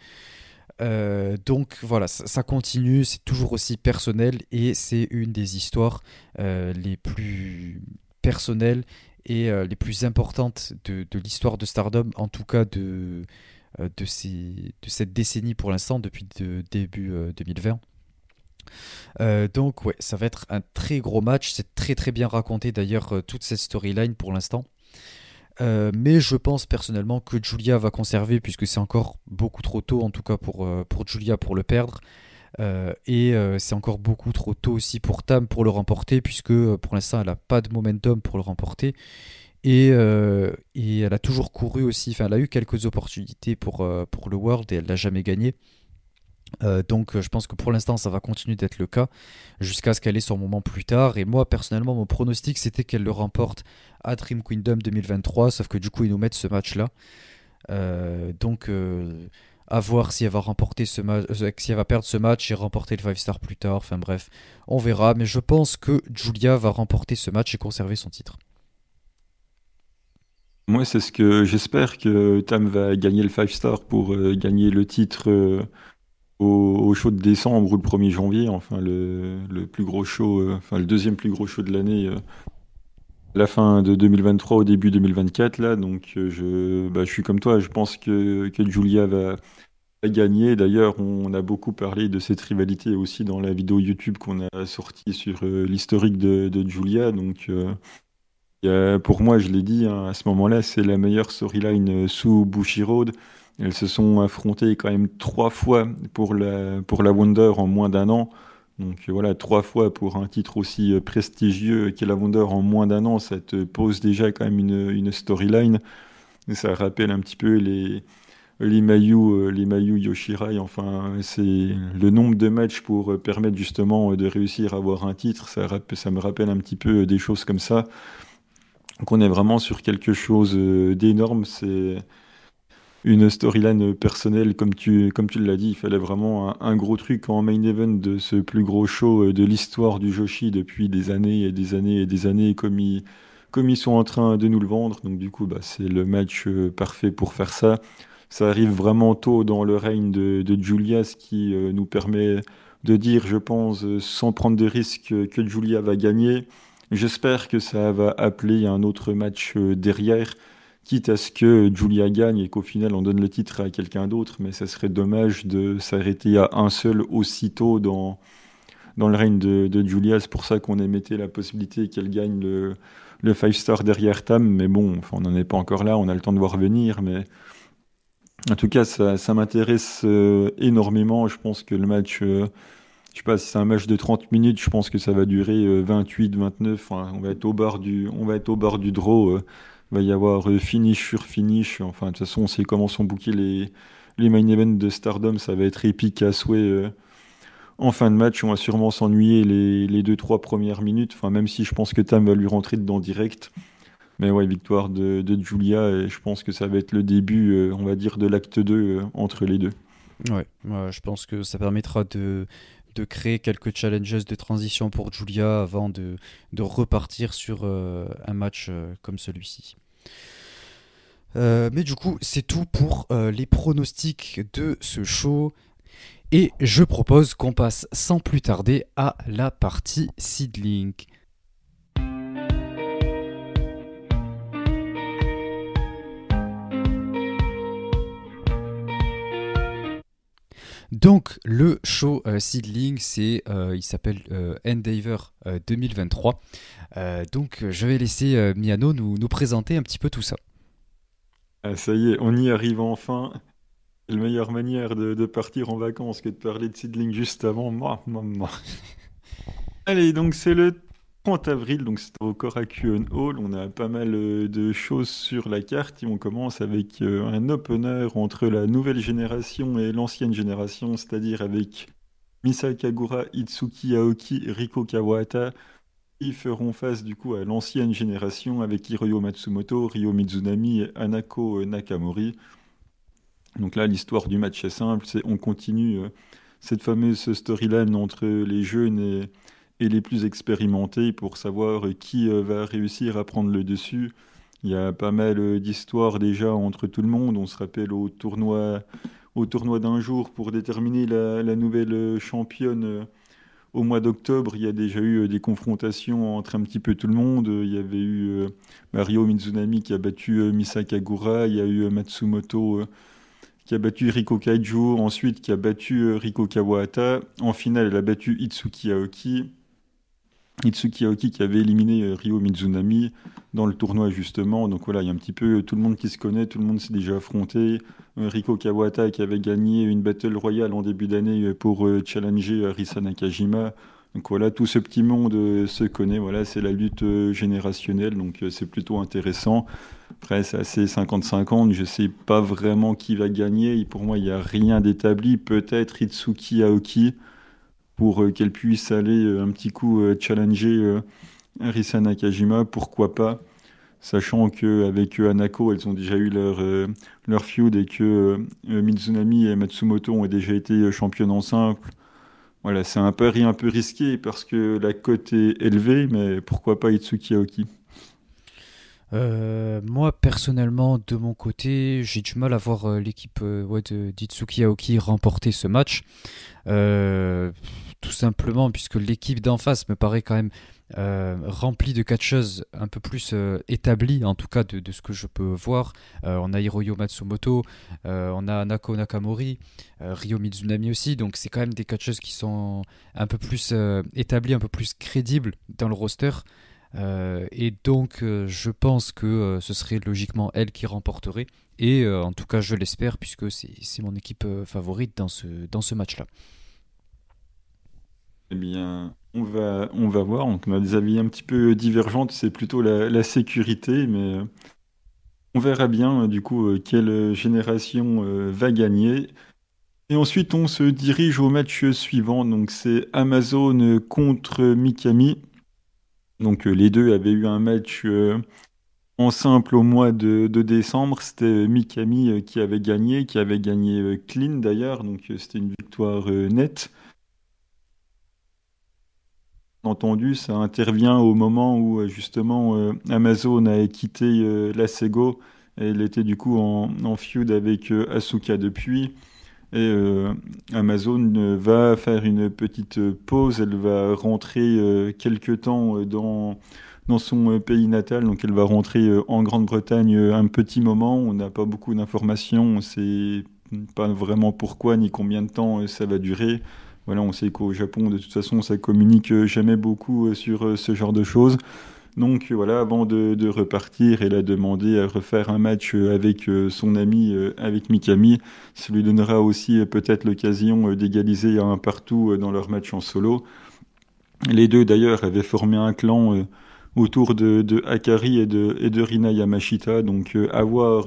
Euh, donc voilà, ça, continue, c'est toujours aussi personnel et c'est une des histoires les plus personnelles et les plus importantes de, l'histoire de Stardom, en tout cas de, cette décennie pour l'instant, depuis début 2020. Euh, donc ouais, ça va être un très gros match. C'est très très bien raconté d'ailleurs euh, toute cette storyline pour l'instant. Euh, mais je pense personnellement que Julia va conserver puisque c'est encore beaucoup trop tôt en tout cas pour, Julia pour le perdre. et c'est encore beaucoup trop tôt aussi pour Tam pour le remporter puisque pour l'instant elle n'a pas de momentum pour le remporter. Et, elle a toujours couru aussi, enfin elle a eu quelques opportunités pour, pour le World et elle l'a jamais gagné. Euh, donc euh, je pense que pour l'instant ça va continuer d'être le cas jusqu'à ce qu'elle ait son moment plus tard. Et moi personnellement mon pronostic c'était qu'elle le remporte à Dream Kingdom 2023, sauf que du coup ils nous mettent ce match là. Euh, donc à voir si elle va perdre ce match et remporter le 5 star plus tard. Enfin bref, on verra. Mais je pense que Julia va remporter ce match et conserver son titre. Moi, c'est ce que j'espère que Tam va gagner le 5 star pour gagner le titre au, show de décembre ou le 1er janvier, enfin le, plus gros show, euh, enfin le deuxième plus gros show de l'année, euh, la fin de 2023 au début 2024 là. Donc euh, je, bah, je suis comme toi, je pense que, que Julia va, gagner. D'ailleurs, on a beaucoup parlé de cette rivalité aussi dans la vidéo YouTube qu'on a sortie sur l'historique de, Julia. Donc pour moi, je l'ai dit, hein, à ce moment-là, c'est la meilleure storyline sous Bushiroad. Elles se sont affrontées quand même trois fois pour la, pour la Wonder en moins d'un an. Donc voilà, trois fois pour un titre aussi euh, prestigieux qu'est la Wonder en moins d'un an, ça te pose déjà quand même une, une storyline. Ça rappelle un petit peu les, les Mayu, euh, les Mayu Yoshirai. Enfin, c'est le nombre de matchs pour euh, permettre justement de réussir à avoir un titre. Ça, ça me rappelle un petit peu des choses comme ça. Donc on est vraiment sur quelque chose d'énorme. C'est une storyline personnelle, comme tu, comme tu l'as dit, il fallait vraiment un, gros truc en main event de ce plus gros show euh, de l'histoire du Joshi depuis des années et des années et des années, comme il, comme ils sont en train de nous le vendre. Donc du coup, bah, c'est le match parfait pour faire ça. Ça arrive vraiment tôt dans le règne de, de Julia, ce qui nous permet de dire, je pense, sans prendre de risque, que Julia va gagner. J'espère que ça va appeler un autre match derrière quitte à ce que Julia gagne et qu'au final on donne le titre à quelqu'un d'autre, mais ça serait dommage de s'arrêter à un seul aussitôt dans, dans le règne de, Julia. C'est pour ça qu'on émettait la possibilité qu'elle gagne le, le 5 star derrière Tam, mais bon, on n'en est pas encore là, on a le temps de voir venir, mais en tout cas, ça, m'intéresse euh, énormément. Je pense que le match, euh, je sais pas si c'est un match de 30 minutes, je pense que ça va durer 28, euh, 29, on va être au bord du, on va être au bord du draw va y avoir euh, finish sur finish. Enfin, de toute façon, on sait comment sont bookés les, les main events de Stardom. Ça va être épique à souhait. Euh, en fin de match, on va sûrement s'ennuyer les, les deux, trois premières minutes. Enfin, même si je pense que Tam va lui rentrer dedans direct. Mais ouais, victoire de, de Julia. Je pense que ça va être le début, euh, on va dire, de l'acte 2 entre les deux. Ouais, je pense que ça permettra de, de créer quelques challenges de transition pour Julia avant de, de repartir sur un match comme celui-ci. Euh, mais du coup, c'est tout pour euh, les pronostics de ce show. Et je propose qu'on passe sans plus tarder à la partie Seedlink. Donc le show euh, Seedling, c'est, il s'appelle Endeavor 2023. donc je vais laisser Miano nous, nous présenter un petit peu tout ça. Ah, ça y est, on y arrive enfin. La meilleure manière de, partir en vacances que de parler de Seedling juste avant. Moi, moi, moi. Allez, donc c'est le 30 avril, donc c'est au Korakuen Hall. On a pas mal euh, de choses sur la carte et on commence avec euh, un opener entre la nouvelle génération et l'ancienne génération, c'est-à-dire avec Misa Kagura, Itsuki Aoki, Riko Kawata, ils feront face du coup à l'ancienne génération avec Hiroyo Matsumoto, Ryo Mizunami et Anako Nakamori. Donc là, l'histoire du match est simple, c'est on continue euh, cette fameuse storyline entre les jeunes et, les plus expérimentés pour savoir qui euh, va réussir à prendre le dessus. Il y a pas mal euh, d'histoires déjà entre tout le monde. On se rappelle au tournoi, au tournoi d'un jour pour déterminer la, nouvelle championne au mois d'octobre, il y a déjà eu euh, des confrontations entre un petit peu tout le monde. Il y avait eu euh, Mario Mizunami qui a battu euh, Misa Kagura, il y a eu Matsumoto qui a battu Riko Kaiju, ensuite qui a battu Riko Kawahata. En finale, elle a battu Itsuki Aoki. Itsuki Aoki qui avait éliminé Ryo Mizunami dans le tournoi justement. Donc voilà, il y a un petit peu tout le monde qui se connaît, tout le monde s'est déjà affronté. Riko Kawata qui avait gagné une Battle Royale en début d'année pour euh, challenger Arisa Nakajima. Donc voilà, tout ce petit monde euh, se connaît. Voilà, c'est la lutte euh, générationnelle, donc c'est plutôt intéressant. Après, c'est assez 50-50. Je sais pas vraiment qui va gagner. pour moi, il n'y a rien d'établi. Peut-être Itsuki Aoki pour qu'elle puisse aller un petit coup challenger Arisa Nakajima. Pourquoi pas sachant qu'avec Anako, elles ont déjà eu leur, euh, leur feud et que euh, Mizunami et Matsumoto ont déjà été championnes en simple. Voilà, c'est un pari un peu risqué parce que la cote est élevée, mais pourquoi pas Itsuki Aoki euh, moi personnellement de mon côté j'ai du mal à voir l'équipe d'Itsuki Aoki remporter ce match tout simplement puisque l'équipe d'en face me paraît quand même euh, rempli de catcheuses un peu plus euh, établies, en tout cas de, ce que je peux voir. Euh, on a Hiroyo Matsumoto, on a Nako Nakamori, Ryo Mizunami aussi, donc c'est quand même des catcheuses qui sont un peu plus établies, un peu plus crédibles dans le roster. Et donc je pense que ce serait logiquement elle qui remporterait. Et en tout cas je l'espère puisque c'est mon équipe favorite dans ce, dans ce match-là. Eh bien, on va, on va voir. Donc, on a des avis un petit peu divergents. C'est plutôt la, sécurité, mais euh, on verra bien, euh, du coup, euh, quelle génération va gagner. Et ensuite, on se dirige au match suivant. Donc, c'est Amazon contre Mikami. Donc, les deux avaient eu un match en simple au mois de, décembre. C'était Mikami qui avait gagné, qui avait gagné clean d'ailleurs. Donc, c'était une victoire nette. entendu, ça intervient au moment où justement Amazon a quitté la Sego et elle était du coup en, en feud avec Asuka depuis. Et Amazon va faire une petite pause, elle va rentrer quelque temps dans dans son euh, pays natal. Donc elle va rentrer euh, en Grande-Bretagne euh, un petit moment. On n'a pas beaucoup d'informations. On ne sait pas vraiment pourquoi ni combien de temps ça va durer. Voilà, on sait qu'au Japon, de toute façon, ça communique jamais beaucoup sur ce genre de choses. Donc voilà, avant de, repartir, elle a demandé à refaire un match avec son ami, avec Mikami. Ça lui donnera aussi peut-être l'occasion d'égaliser un partout dans leur match en solo. Les deux d'ailleurs avaient formé un clan autour de, de, Akari et de, Rina Yamashita. Donc, euh, à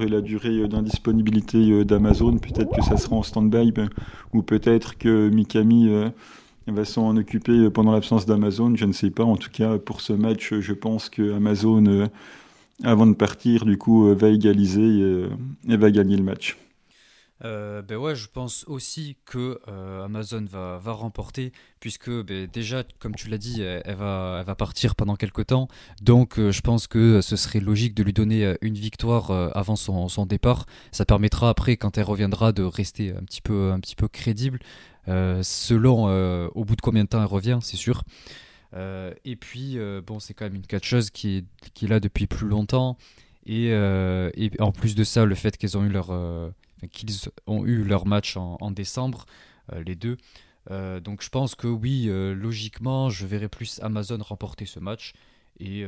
la durée d'indisponibilité euh, d'Amazon. Peut-être que ça sera en stand-by ben, ou peut-être que Mikami euh, va s'en occuper pendant l'absence d'Amazon. Je ne sais pas. En tout cas, pour ce match, je pense que Amazon, avant de partir, du coup, va égaliser et va gagner le match. Euh, ben ouais, je pense aussi que euh, Amazon va, remporter, puisque ben, déjà, comme tu l'as dit, elle, va, partir pendant quelques temps. Donc, euh, je pense que ce serait logique de lui donner une victoire avant son, son, départ. Ça permettra après, quand elle reviendra, de rester un petit peu, un petit peu crédible, selon au bout de combien de temps elle revient, c'est sûr. et puis, bon, c'est quand même une catcheuse qui est, qui est là depuis plus longtemps. Et, en plus de ça, le fait qu'ils ont eu leur match en, décembre, euh, les deux. Euh, donc je pense que oui, euh, logiquement, je verrai plus Amazon remporter ce match. Et,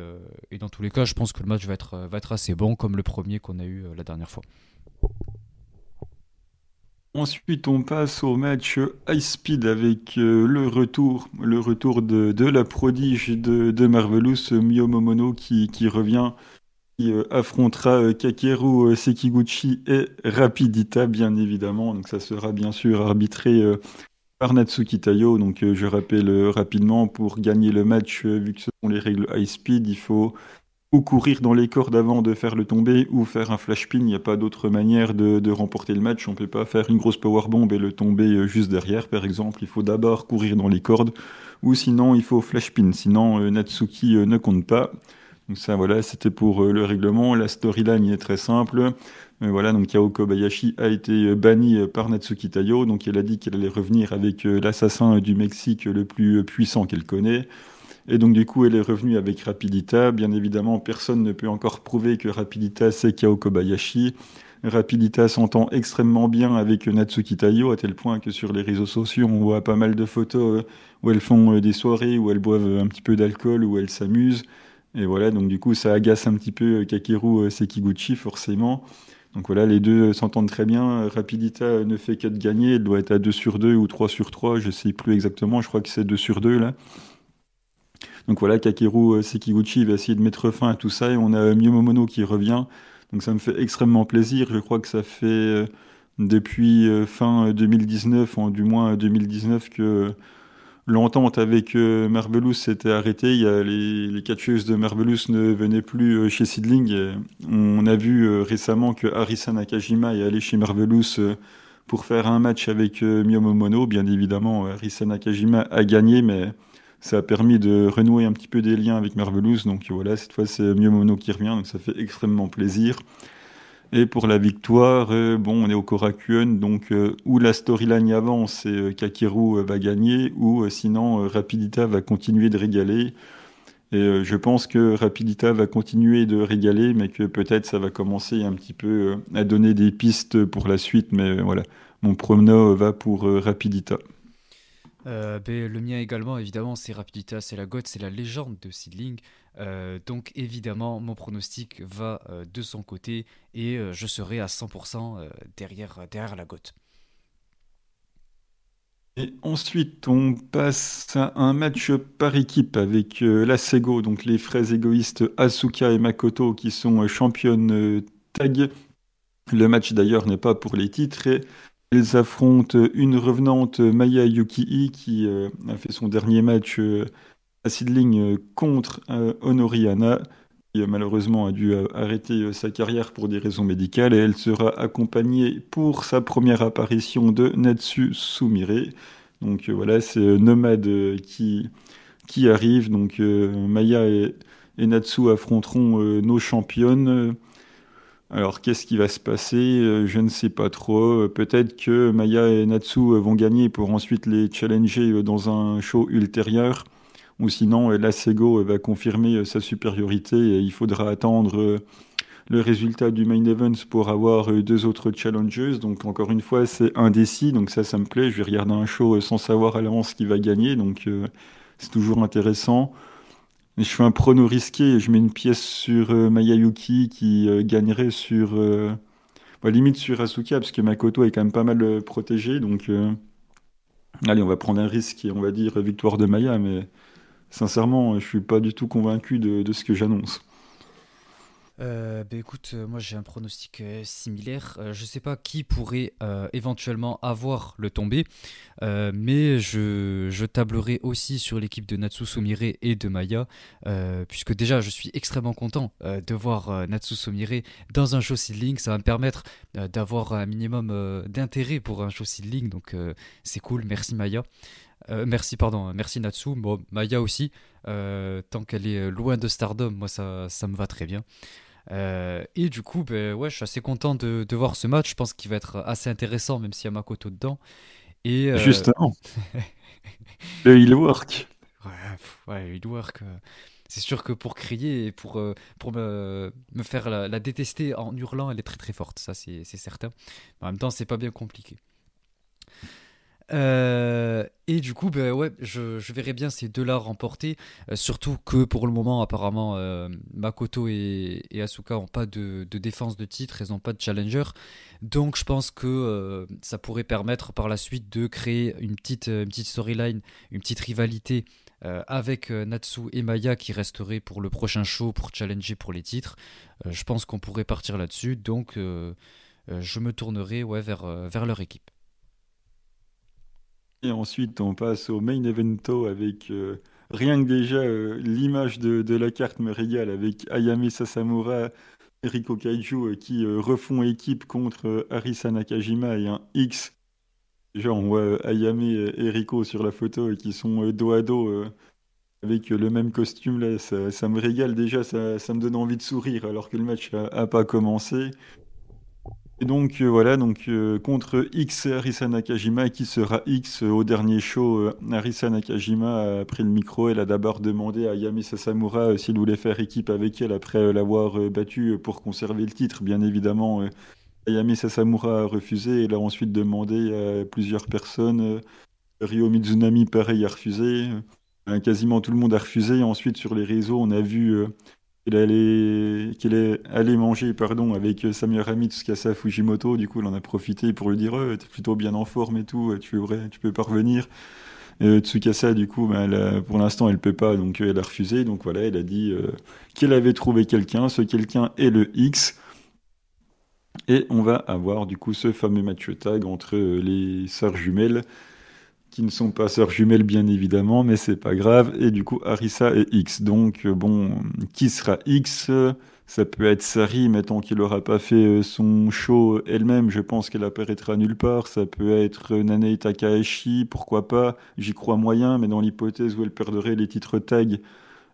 dans tous les cas, je pense que le match va être assez bon, comme le premier qu'on a eu la dernière fois. Ensuite, on passe au match High Speed avec le retour, le retour de, la prodige de, Marvelous, Mio Momono, qui, qui revient euh, affrontera euh, Kakeru euh, Sekiguchi et Rapidita, bien évidemment. Donc ça sera bien sûr arbitré par Natsuki Tayo. Donc je rappelle rapidement, pour gagner le match, vu que ce sont les règles high speed, il faut ou courir dans les cordes avant de faire le tomber, ou faire un flash pin. Il n'y a pas d'autre manière de, remporter le match. On ne peut pas faire une grosse power bomb et le tomber juste derrière, par exemple. Il faut d'abord courir dans les cordes, ou sinon il faut flash pin. Sinon Natsuki ne compte pas. Donc ça, voilà, c'était pour euh, le règlement. La storyline est très simple. Voilà, donc Kao Kobayashi a été euh, banni euh, par Natsuki Tayo. Donc elle a dit qu'elle allait revenir avec l'assassin du Mexique le plus puissant qu'elle connaît. Et donc du coup, elle est revenue avec Rapidita. Bien évidemment, personne ne peut encore prouver que Rapidita c'est Kao Kobayashi. Rapidita s'entend extrêmement bien avec Natsuki Tayo, à tel point que sur les réseaux sociaux, on voit pas mal de photos où elles font des soirées, où elles boivent un petit peu d'alcool, où elles s'amusent. Et voilà, donc du coup, ça agace un petit peu euh, Kakeru euh, Sekiguchi, forcément. Donc voilà, les deux s'entendent très bien. Rapidita ne fait que de gagner. Elle doit être à 2 sur 2 ou 3 sur 3, je sais plus exactement. Je crois que c'est 2 sur 2 là. Donc voilà, Kakeru euh, Sekiguchi va essayer de mettre fin à tout ça. Et on a Miyomomono qui revient. Donc ça me fait extrêmement plaisir. Je crois que ça fait depuis fin 2019, ou du moins 2019, que l'entente avec euh, Marvelous s'était arrêtée. Il y a les, les catcheuses de Marvelous ne venaient plus euh, chez Sidling. on a vu euh, récemment que Arisa Nakajima est allé chez Marvelous pour faire un match avec Miyomomono. Bien évidemment, Arisa Nakajima a gagné, mais ça a permis de renouer un petit peu des liens avec Marvelous. Donc voilà, cette fois c'est Miyomomono qui revient, donc ça fait extrêmement plaisir. Et pour la victoire, euh, bon, on est au Korakuen, donc euh, où la storyline avance et euh, Kakiru va gagner, ou sinon Rapidita va continuer de régaler. Et je pense que Rapidita va continuer de régaler, mais que peut-être ça va commencer un petit peu à donner des pistes pour la suite. Mais voilà, mon prono va pour Rapidita. Ben, le mien également, évidemment, c'est Rapidita, c'est la goth, c'est la légende de Seedling. Euh, donc évidemment, mon pronostic va euh, de son côté et euh, je serai à 100% derrière, derrière la gote. Et ensuite, on passe à un match par équipe avec la Sego, donc les frères égoïstes Asuka et Makoto qui sont championnes tag. Le match d'ailleurs n'est pas pour les titres elles affrontent une revenante Maya Yukii qui a fait son dernier match Sidling euh, contre euh, Honoriana, qui euh, malheureusement a dû arrêter sa carrière pour des raisons médicales, et elle sera accompagnée pour sa première apparition de Natsu Sumire. Donc voilà, c'est Nomade qui qui arrive. Donc Maya et, Natsu affronteront nos championnes. Alors qu'est-ce qui va se passer? Je ne sais pas trop. Peut-être que Maya et Natsu vont gagner pour ensuite les challenger dans un show ultérieur. Ou sinon, la Sego va confirmer sa supériorité et il faudra attendre le résultat du main event pour avoir euh, deux autres challengers. Donc encore une fois, c'est indécis. Donc ça, ça me plaît. Je vais regarder un show euh, sans savoir à l'avance qui va gagner. Donc euh, c'est toujours intéressant. Je fais un prono risqué. Je mets une pièce sur Mayayuki qui gagnerait sur... Bah, limite sur Asuka parce que Makoto est quand même pas mal protégé. Donc allez, on va prendre un risque et on va dire victoire de Maya. Mais sincèrement, je suis pas du tout convaincu de ce que j'annonce. Euh, bah, écoute, euh, moi j'ai un pronostic euh, similaire. je sais pas qui pourrait éventuellement avoir le tombé, mais je, tablerai aussi sur l'équipe de Natsu Somire et de Maya, puisque déjà je suis extrêmement content de voir Natsu Somire dans un show seedling. Ça va me permettre d'avoir un minimum d'intérêt pour un show seedling, donc c'est cool. Merci Maya. merci, pardon, merci Natsu. Maya aussi, tant qu'elle est loin de Stardom, moi ça me va très bien. Euh, et du coup, ben, ouais, je suis assez content de, de voir ce match. Je pense qu'il va être assez intéressant, même s'il y a Makoto dedans. Et, euh... Justement. le work. Ouais, ouais, heal work. Euh, c'est sûr que pour crier et pour, pour me, me faire la, la, détester en hurlant, elle est très très forte. Ça, c'est certain. en même temps, c'est pas bien compliqué. Euh, et du coup, ben ouais, je, verrais bien ces deux-là remporter. Euh, surtout que pour le moment, apparemment, euh, Makoto et, Asuka n'ont pas de, défense de titre, elles n'ont pas de challenger. Donc je pense que ça pourrait permettre par la suite de créer une petite, une petite storyline, une petite rivalité avec Natsu et Maya qui resterait pour le prochain show pour challenger pour les titres. je pense qu'on pourrait partir là-dessus. Donc je me tournerai ouais, vers, vers leur équipe. Et ensuite, on passe au main evento avec euh, rien que déjà euh, l'image de, la carte me régale avec Ayame Sasamura, Eriko Kaiju euh, qui refont équipe contre Arisa Nakajima et un X. Genre, on voit Ayame et Riko sur la photo qui sont dos à dos avec le même costume là. Ça, me régale déjà, ça, ça, me donne envie de sourire alors que le match a, a pas commencé. Et donc euh, voilà, donc euh, contre X Arisa Nakajima, qui sera X euh, au dernier show, Arisa Nakajima a pris le micro. Elle a d'abord demandé à Yami Sasamura s'il voulait faire équipe avec elle après l'avoir battu pour conserver le titre. Bien évidemment, Ayami Sasamura a refusé. Elle a ensuite demandé à plusieurs personnes. Ryo Mizunami, pareil, a refusé. Quasiment tout le monde a refusé. Ensuite, sur les réseaux, on a vu qu'il allait, est allé manger pardon, avec sa meilleure amie Tsukasa Fujimoto. Du coup, il en a profité pour lui dire oh, T'es plutôt bien en forme et tout, tu, vrai, tu peux pas revenir. Tsukasa, du coup, ben, pour l'instant, elle peut pas, donc elle a refusé. Donc voilà, elle a dit euh, qu'elle avait trouvé quelqu'un. Ce quelqu'un est le X. Et on va avoir du coup ce fameux match tag entre les sœurs jumelles qui ne sont pas sœurs jumelles bien évidemment, mais c'est pas grave. Et du coup, Arisa et X. Donc euh, bon, qui sera X? Ça peut être Sari, tant qu'il n'aura pas fait euh, son show elle-même, je pense qu'elle apparaîtra nulle part. Ça peut être Nanei Takahashi, pourquoi pas? J'y crois moyen, mais dans l'hypothèse où elle perdrait les titres tag,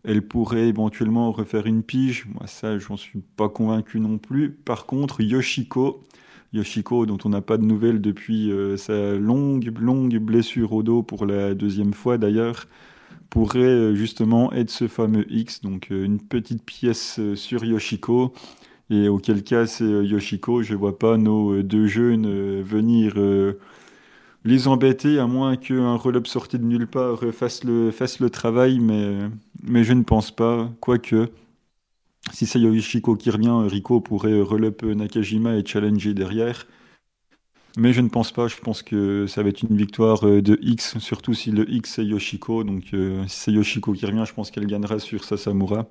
elle pourrait éventuellement refaire une pige. Moi, ça, j'en suis pas convaincu non plus. Par contre, Yoshiko, Yoshiko, dont on n'a pas de nouvelles depuis euh, sa longue, longue blessure au dos pour la deuxième fois d'ailleurs, pourrait euh, justement être ce fameux X, donc euh, une petite pièce sur Yoshiko. Et auquel cas c'est Yoshiko, je vois pas nos deux jeunes venir les embêter, à moins qu'un relop sorti de nulle part fasse le, fasse le travail, mais, mais je ne pense pas, quoique si c'est Yoshiko qui revient, Rico pourrait relep Nakajima et challenger derrière. Mais je ne pense pas, je pense que ça va être une victoire euh, de X, surtout si le X c'est Yoshiko. Donc euh, si c'est Yoshiko qui revient, je pense qu'elle gagnera sur Sasamura.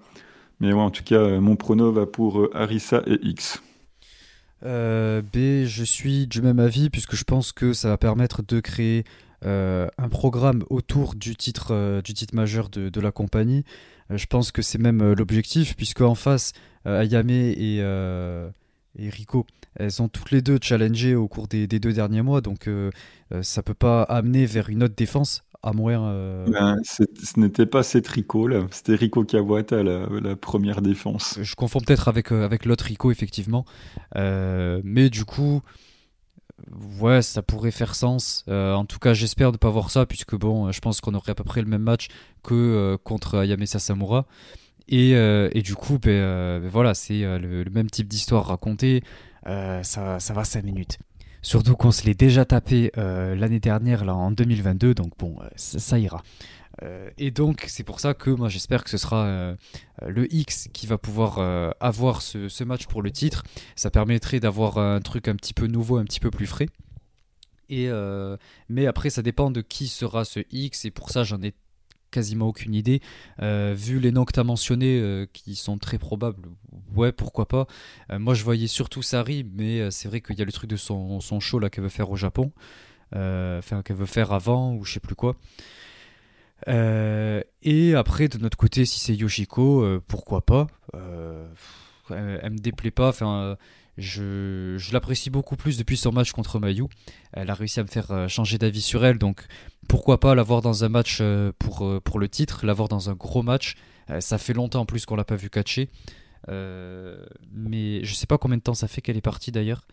Mais en tout cas, euh, mon prono va pour Arisa et X. B, je suis du même avis puisque je pense que ça va permettre de créer un programme autour du titre, du titre majeur de la compagnie. Euh, je pense que c'est même euh, l'objectif, puisque en face, euh, Ayame et, et Rico, elles ont toutes les deux challengé au cours des, deux derniers mois, donc ça peut pas amener vers une autre défense, à moins. Ben, ce n'était pas cette Rico là, c'était Rico Kawata la, la première défense. Je confonds peut-être avec, avec l'autre Rico effectivement, mais du coup. Ouais, ça pourrait faire sens. en tout cas, j'espère ne pas voir ça, puisque bon, je pense qu'on aurait à peu près le même match que contre Ayame Sasamura. Et, du coup, ben, ben voilà, c'est le, même type d'histoire racontée. ça, ça va 5 minutes. Surtout qu'on se l'est déjà tapé euh, l'année dernière, là, en 2022, donc bon, euh, ça, ira. Euh, et donc, c'est pour ça que moi j'espère que ce sera le X qui va pouvoir avoir ce, match pour le titre. Ça permettrait d'avoir un truc un petit peu nouveau, un petit peu plus frais. Et, mais après, ça dépend de qui sera ce X, et pour ça, j'en ai quasiment aucune idée. Euh, vu les noms que tu as mentionnés, euh, qui sont très probables, ouais, pourquoi pas. Euh, moi, je voyais surtout Sari, mais c'est vrai qu'il y a le truc de son, son show là qu'elle veut faire au Japon. Enfin, qu'elle veut faire avant, ou je sais plus quoi. Et après, de notre côté, si c'est Yoshiko, pourquoi pas. elle me déplaît pas. Enfin je, l'apprécie beaucoup plus depuis son match contre Mayu. Elle a réussi à me faire euh, changer d'avis sur elle, donc pourquoi pas l'avoir dans un match euh, pour, euh, pour le titre, l'avoir dans un gros match. Ça fait longtemps en plus qu'on l'a pas vu catcher. mais je sais pas combien de temps ça fait qu'elle est partie d'ailleurs.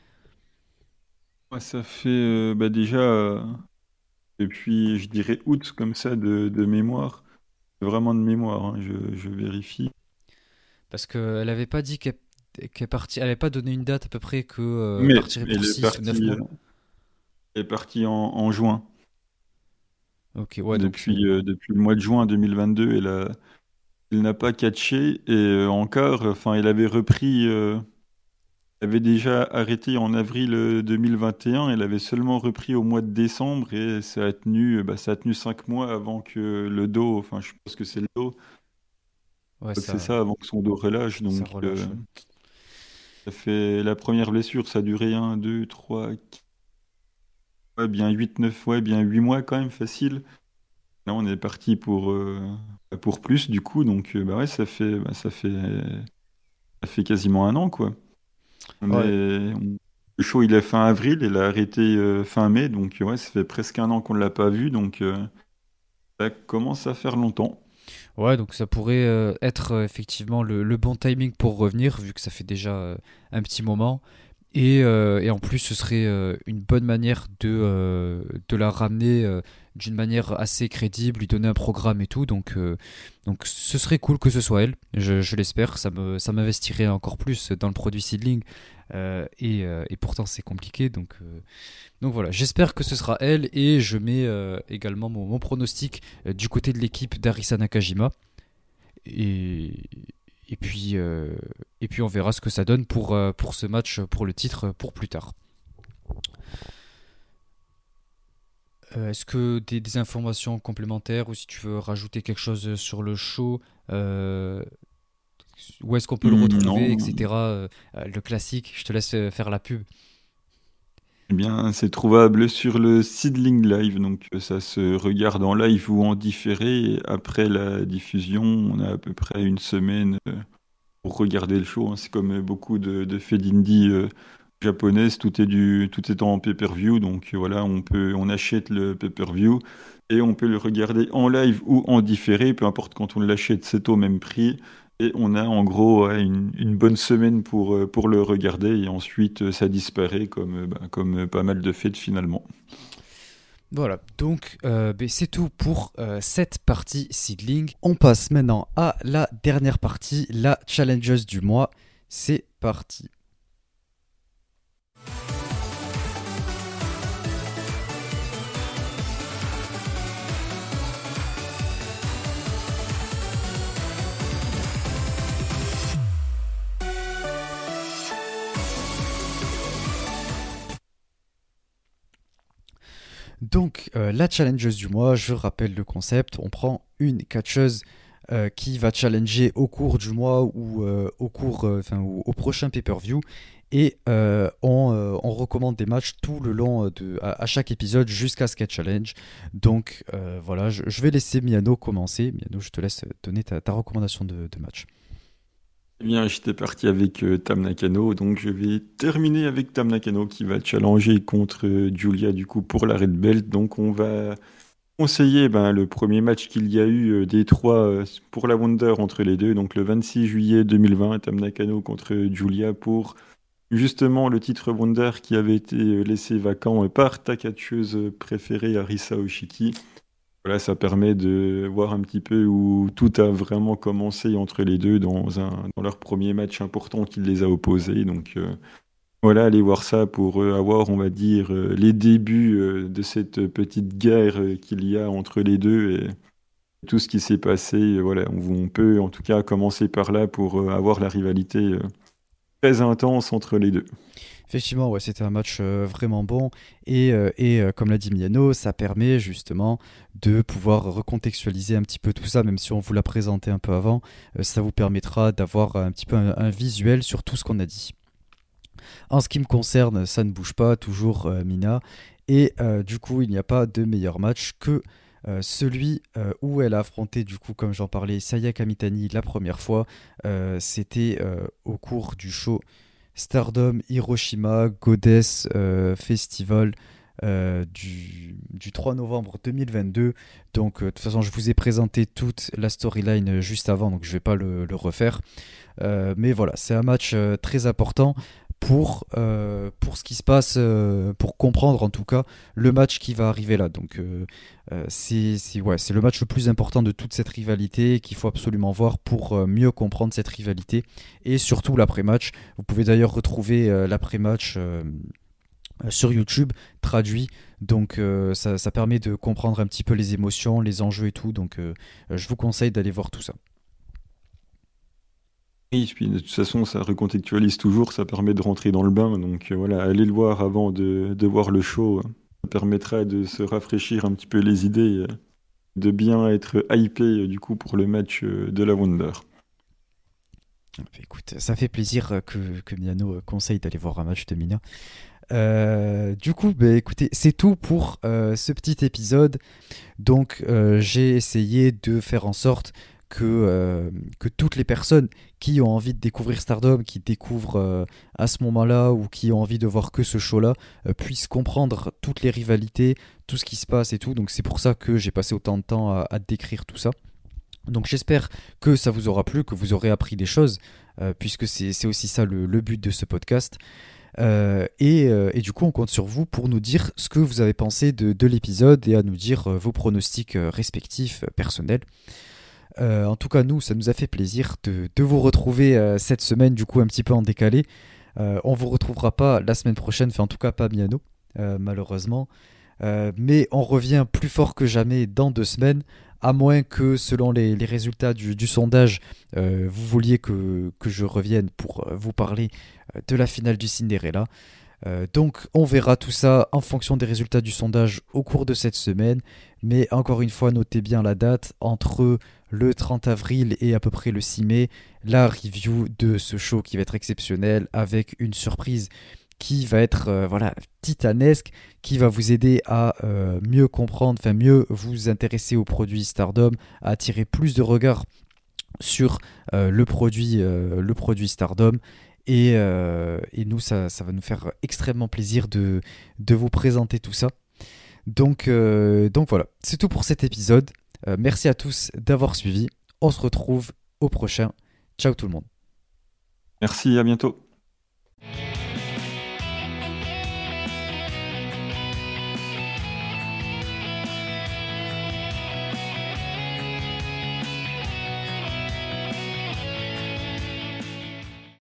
ça fait bah déjà depuis, je dirais, août comme ça de, mémoire. Vraiment de mémoire, hein, je, vérifie. Parce qu'elle avait pas dit qu'elle partie, elle n'avait pas donné une date à peu près que euh, partirait pour 6 ou 9 mois. Elle est partie en, juin. Ok, ouais, depuis, euh, depuis le mois de juin 2022, elle, a, elle n'a pas catché et euh, encore, enfin, elle avait repris, avait déjà arrêté en avril 2021, elle avait seulement repris au mois de décembre et ça a tenu, bah, ça a tenu 5 mois avant que le dos, enfin, je pense que c'est le dos. Ouais, c'est ça, avant que son dos relâche. Donc, ça fait la première blessure, ça a duré 1, 2, 3, ouais, bien 8, 9, ouais, bien 8 mois quand même, facile. Là, on est parti pour, euh, pour plus, du coup, donc euh, bah ouais, ça fait, bah, ça fait, ça fait quasiment un an, quoi. Le show, il est fin avril, il a arrêté euh, fin mai, donc ouais, ça fait presque un an qu'on ne l'a pas vu, donc ça commence à faire longtemps. Ouais, donc ça pourrait euh, être euh, effectivement le, bon timing pour revenir, vu que ça fait déjà euh, un petit moment. Et, et, en plus, ce serait une bonne manière de, de la ramener d'une manière assez crédible, lui donner un programme et tout. Donc, donc ce serait cool que ce soit elle, je, l'espère. Ça m'investirait encore plus dans le produit Seedling. Et, et, pourtant, c'est compliqué. Donc, donc voilà, j'espère que ce sera elle et je mets euh, également mon, pronostic euh, du côté de l'équipe d'Arisa Nakajima. Et, puis, euh, on verra ce que ça donne pour ce match, pour le titre, pour plus tard. Est-ce que des, des, informations complémentaires ou si tu veux rajouter quelque chose sur le show où est-ce qu'on peut le hmm, retrouver, etc. le classique, je te laisse faire la pub. Eh bien, c'est trouvable sur le Seedling Live, donc euh, ça se regarde en live ou en différé. après la diffusion, on a à peu près une semaine euh, pour regarder le show. Hein. C'est comme beaucoup de, de faits d'indie japonaises, tout est du, tout est en pay-per-view, donc voilà, on peut, on achète le pay-per-view et on peut le regarder en live ou en différé, peu importe quand on l'achète, c'est au même prix. Et on a en gros une, bonne semaine pour, euh, pour le regarder et ensuite euh, ça disparaît comme, euh, bah, comme pas mal de fêtes finalement. Voilà, donc ben, c'est tout pour cette partie seedling. On passe maintenant à la dernière partie, la challenges du mois. C'est parti. Donc, euh, la challengeuse du mois, je rappelle le concept, on prend une catcheuse euh, qui va challenger au cours du mois ou euh, au prochain pay-per-view. Et on, recommande des matchs tout le long de, à, chaque épisode jusqu'à ce challenge. Donc voilà, je, vais laisser Miano commencer. Miano, je te laisse donner ta, recommandation de match. Eh bien, j'étais parti avec euh, Tam Nakano, donc je vais terminer avec Tam Nakano qui va challenger contre euh, Julia du coup pour la Red Belt. Donc on va conseiller ben, le premier match qu'il y a eu des trois pour la Wonder entre les deux, donc le 26 juillet 2020, Tam Nakano contre Julia pour justement le titre Wonder qui avait été laissé vacant par ta catcheuse préférée Arisa Oshiki. Voilà, ça permet de voir un petit peu où tout a vraiment commencé entre les deux dans, leur premier match important qui les a opposés. Donc euh, voilà, allez voir ça pour euh, avoir, on va dire, euh, les débuts de cette petite guerre qu'il y a entre les deux et tout ce qui s'est passé. Voilà, on, peut en tout cas commencer par là pour avoir la rivalité très intense entre les deux. Effectivement, ouais, c'était un match euh, vraiment bon. Et, euh, et euh, comme l'a dit Miano, ça permet justement de pouvoir recontextualiser un petit peu tout ça, même si on vous l'a présenté un peu avant. ça vous permettra d'avoir un petit peu un, visuel sur tout ce qu'on a dit. En ce qui me concerne, ça ne bouge pas, toujours Mina. Et du coup, il n'y a pas de meilleur match que celui où elle a affronté, du coup, comme j'en parlais, Saya Kamitani la première fois. C'était au cours du show Stardom Hiroshima Goddess euh, Festival euh, du, 3 novembre 2022. Donc, euh, de toute façon, je vous ai présenté toute la storyline juste avant, donc je ne vais pas le, refaire. mais voilà, c'est un match très important pour, euh, pour ce qui se passe, euh, pour comprendre en tout cas le match qui va arriver là. Donc euh, c'est ouais, le match le plus important de toute cette rivalité qu'il faut absolument voir pour mieux comprendre cette rivalité et surtout l'après-match. Vous pouvez d'ailleurs retrouver l'après-match sur YouTube traduit. Donc ça, ça, permet de comprendre un petit peu les émotions, les enjeux et tout. Donc je vous conseille d'aller voir tout ça. Puis de toute façon, ça recontextualise toujours, ça permet de rentrer dans le bain. Donc euh, voilà, allez le voir avant de, voir le show. Ça permettra de se rafraîchir un petit peu les idées, de bien être hypé euh, du coup pour le match euh, de la Wonder. Écoute, ça fait plaisir que, que Miano conseille d'aller voir un match de Mina. du coup, bah, écoutez, c'est tout pour ce petit épisode. Donc, j'ai essayé de faire en sorte que, euh, que toutes les personnes qui ont envie de découvrir Stardom, qui découvrent euh, à ce moment-là ou qui ont envie de voir que ce show-là, euh, puissent comprendre toutes les rivalités, tout ce qui se passe et tout. Donc c'est pour ça que j'ai passé autant de temps à, décrire tout ça. Donc j'espère que ça vous aura plu, que vous aurez appris des choses, puisque c'est aussi ça le, but de ce podcast. et, du coup, on compte sur vous pour nous dire ce que vous avez pensé de, de l'épisode et à nous dire vos pronostics respectifs personnels. Euh, en tout cas, nous, ça nous a fait plaisir de, vous retrouver euh, cette semaine, du coup, un petit peu en décalé. Euh, on vous retrouvera pas la semaine prochaine, enfin, en tout cas, pas Miano, malheureusement. mais on revient plus fort que jamais dans deux semaines, à moins que, selon les, résultats du, sondage, vous vouliez que, que, je revienne pour vous parler de la finale du Cinderella. donc on verra tout ça en fonction des résultats du sondage au cours de cette semaine. Mais encore une fois, notez bien la date entre le 30 avril et à peu près le 6 mai, la review de ce show qui va être exceptionnel avec une surprise qui va être euh, voilà titanesque, qui va vous aider à euh, mieux comprendre, enfin mieux vous intéresser au produit Stardom, à attirer plus de regards sur euh, le, produit, Stardom. Et, nous, ça, ça, va nous faire extrêmement plaisir de, de vous présenter tout ça. Donc, donc voilà, c'est tout pour cet épisode. Euh, merci à tous d'avoir suivi. On se retrouve au prochain. Ciao tout le monde. Merci, à bientôt.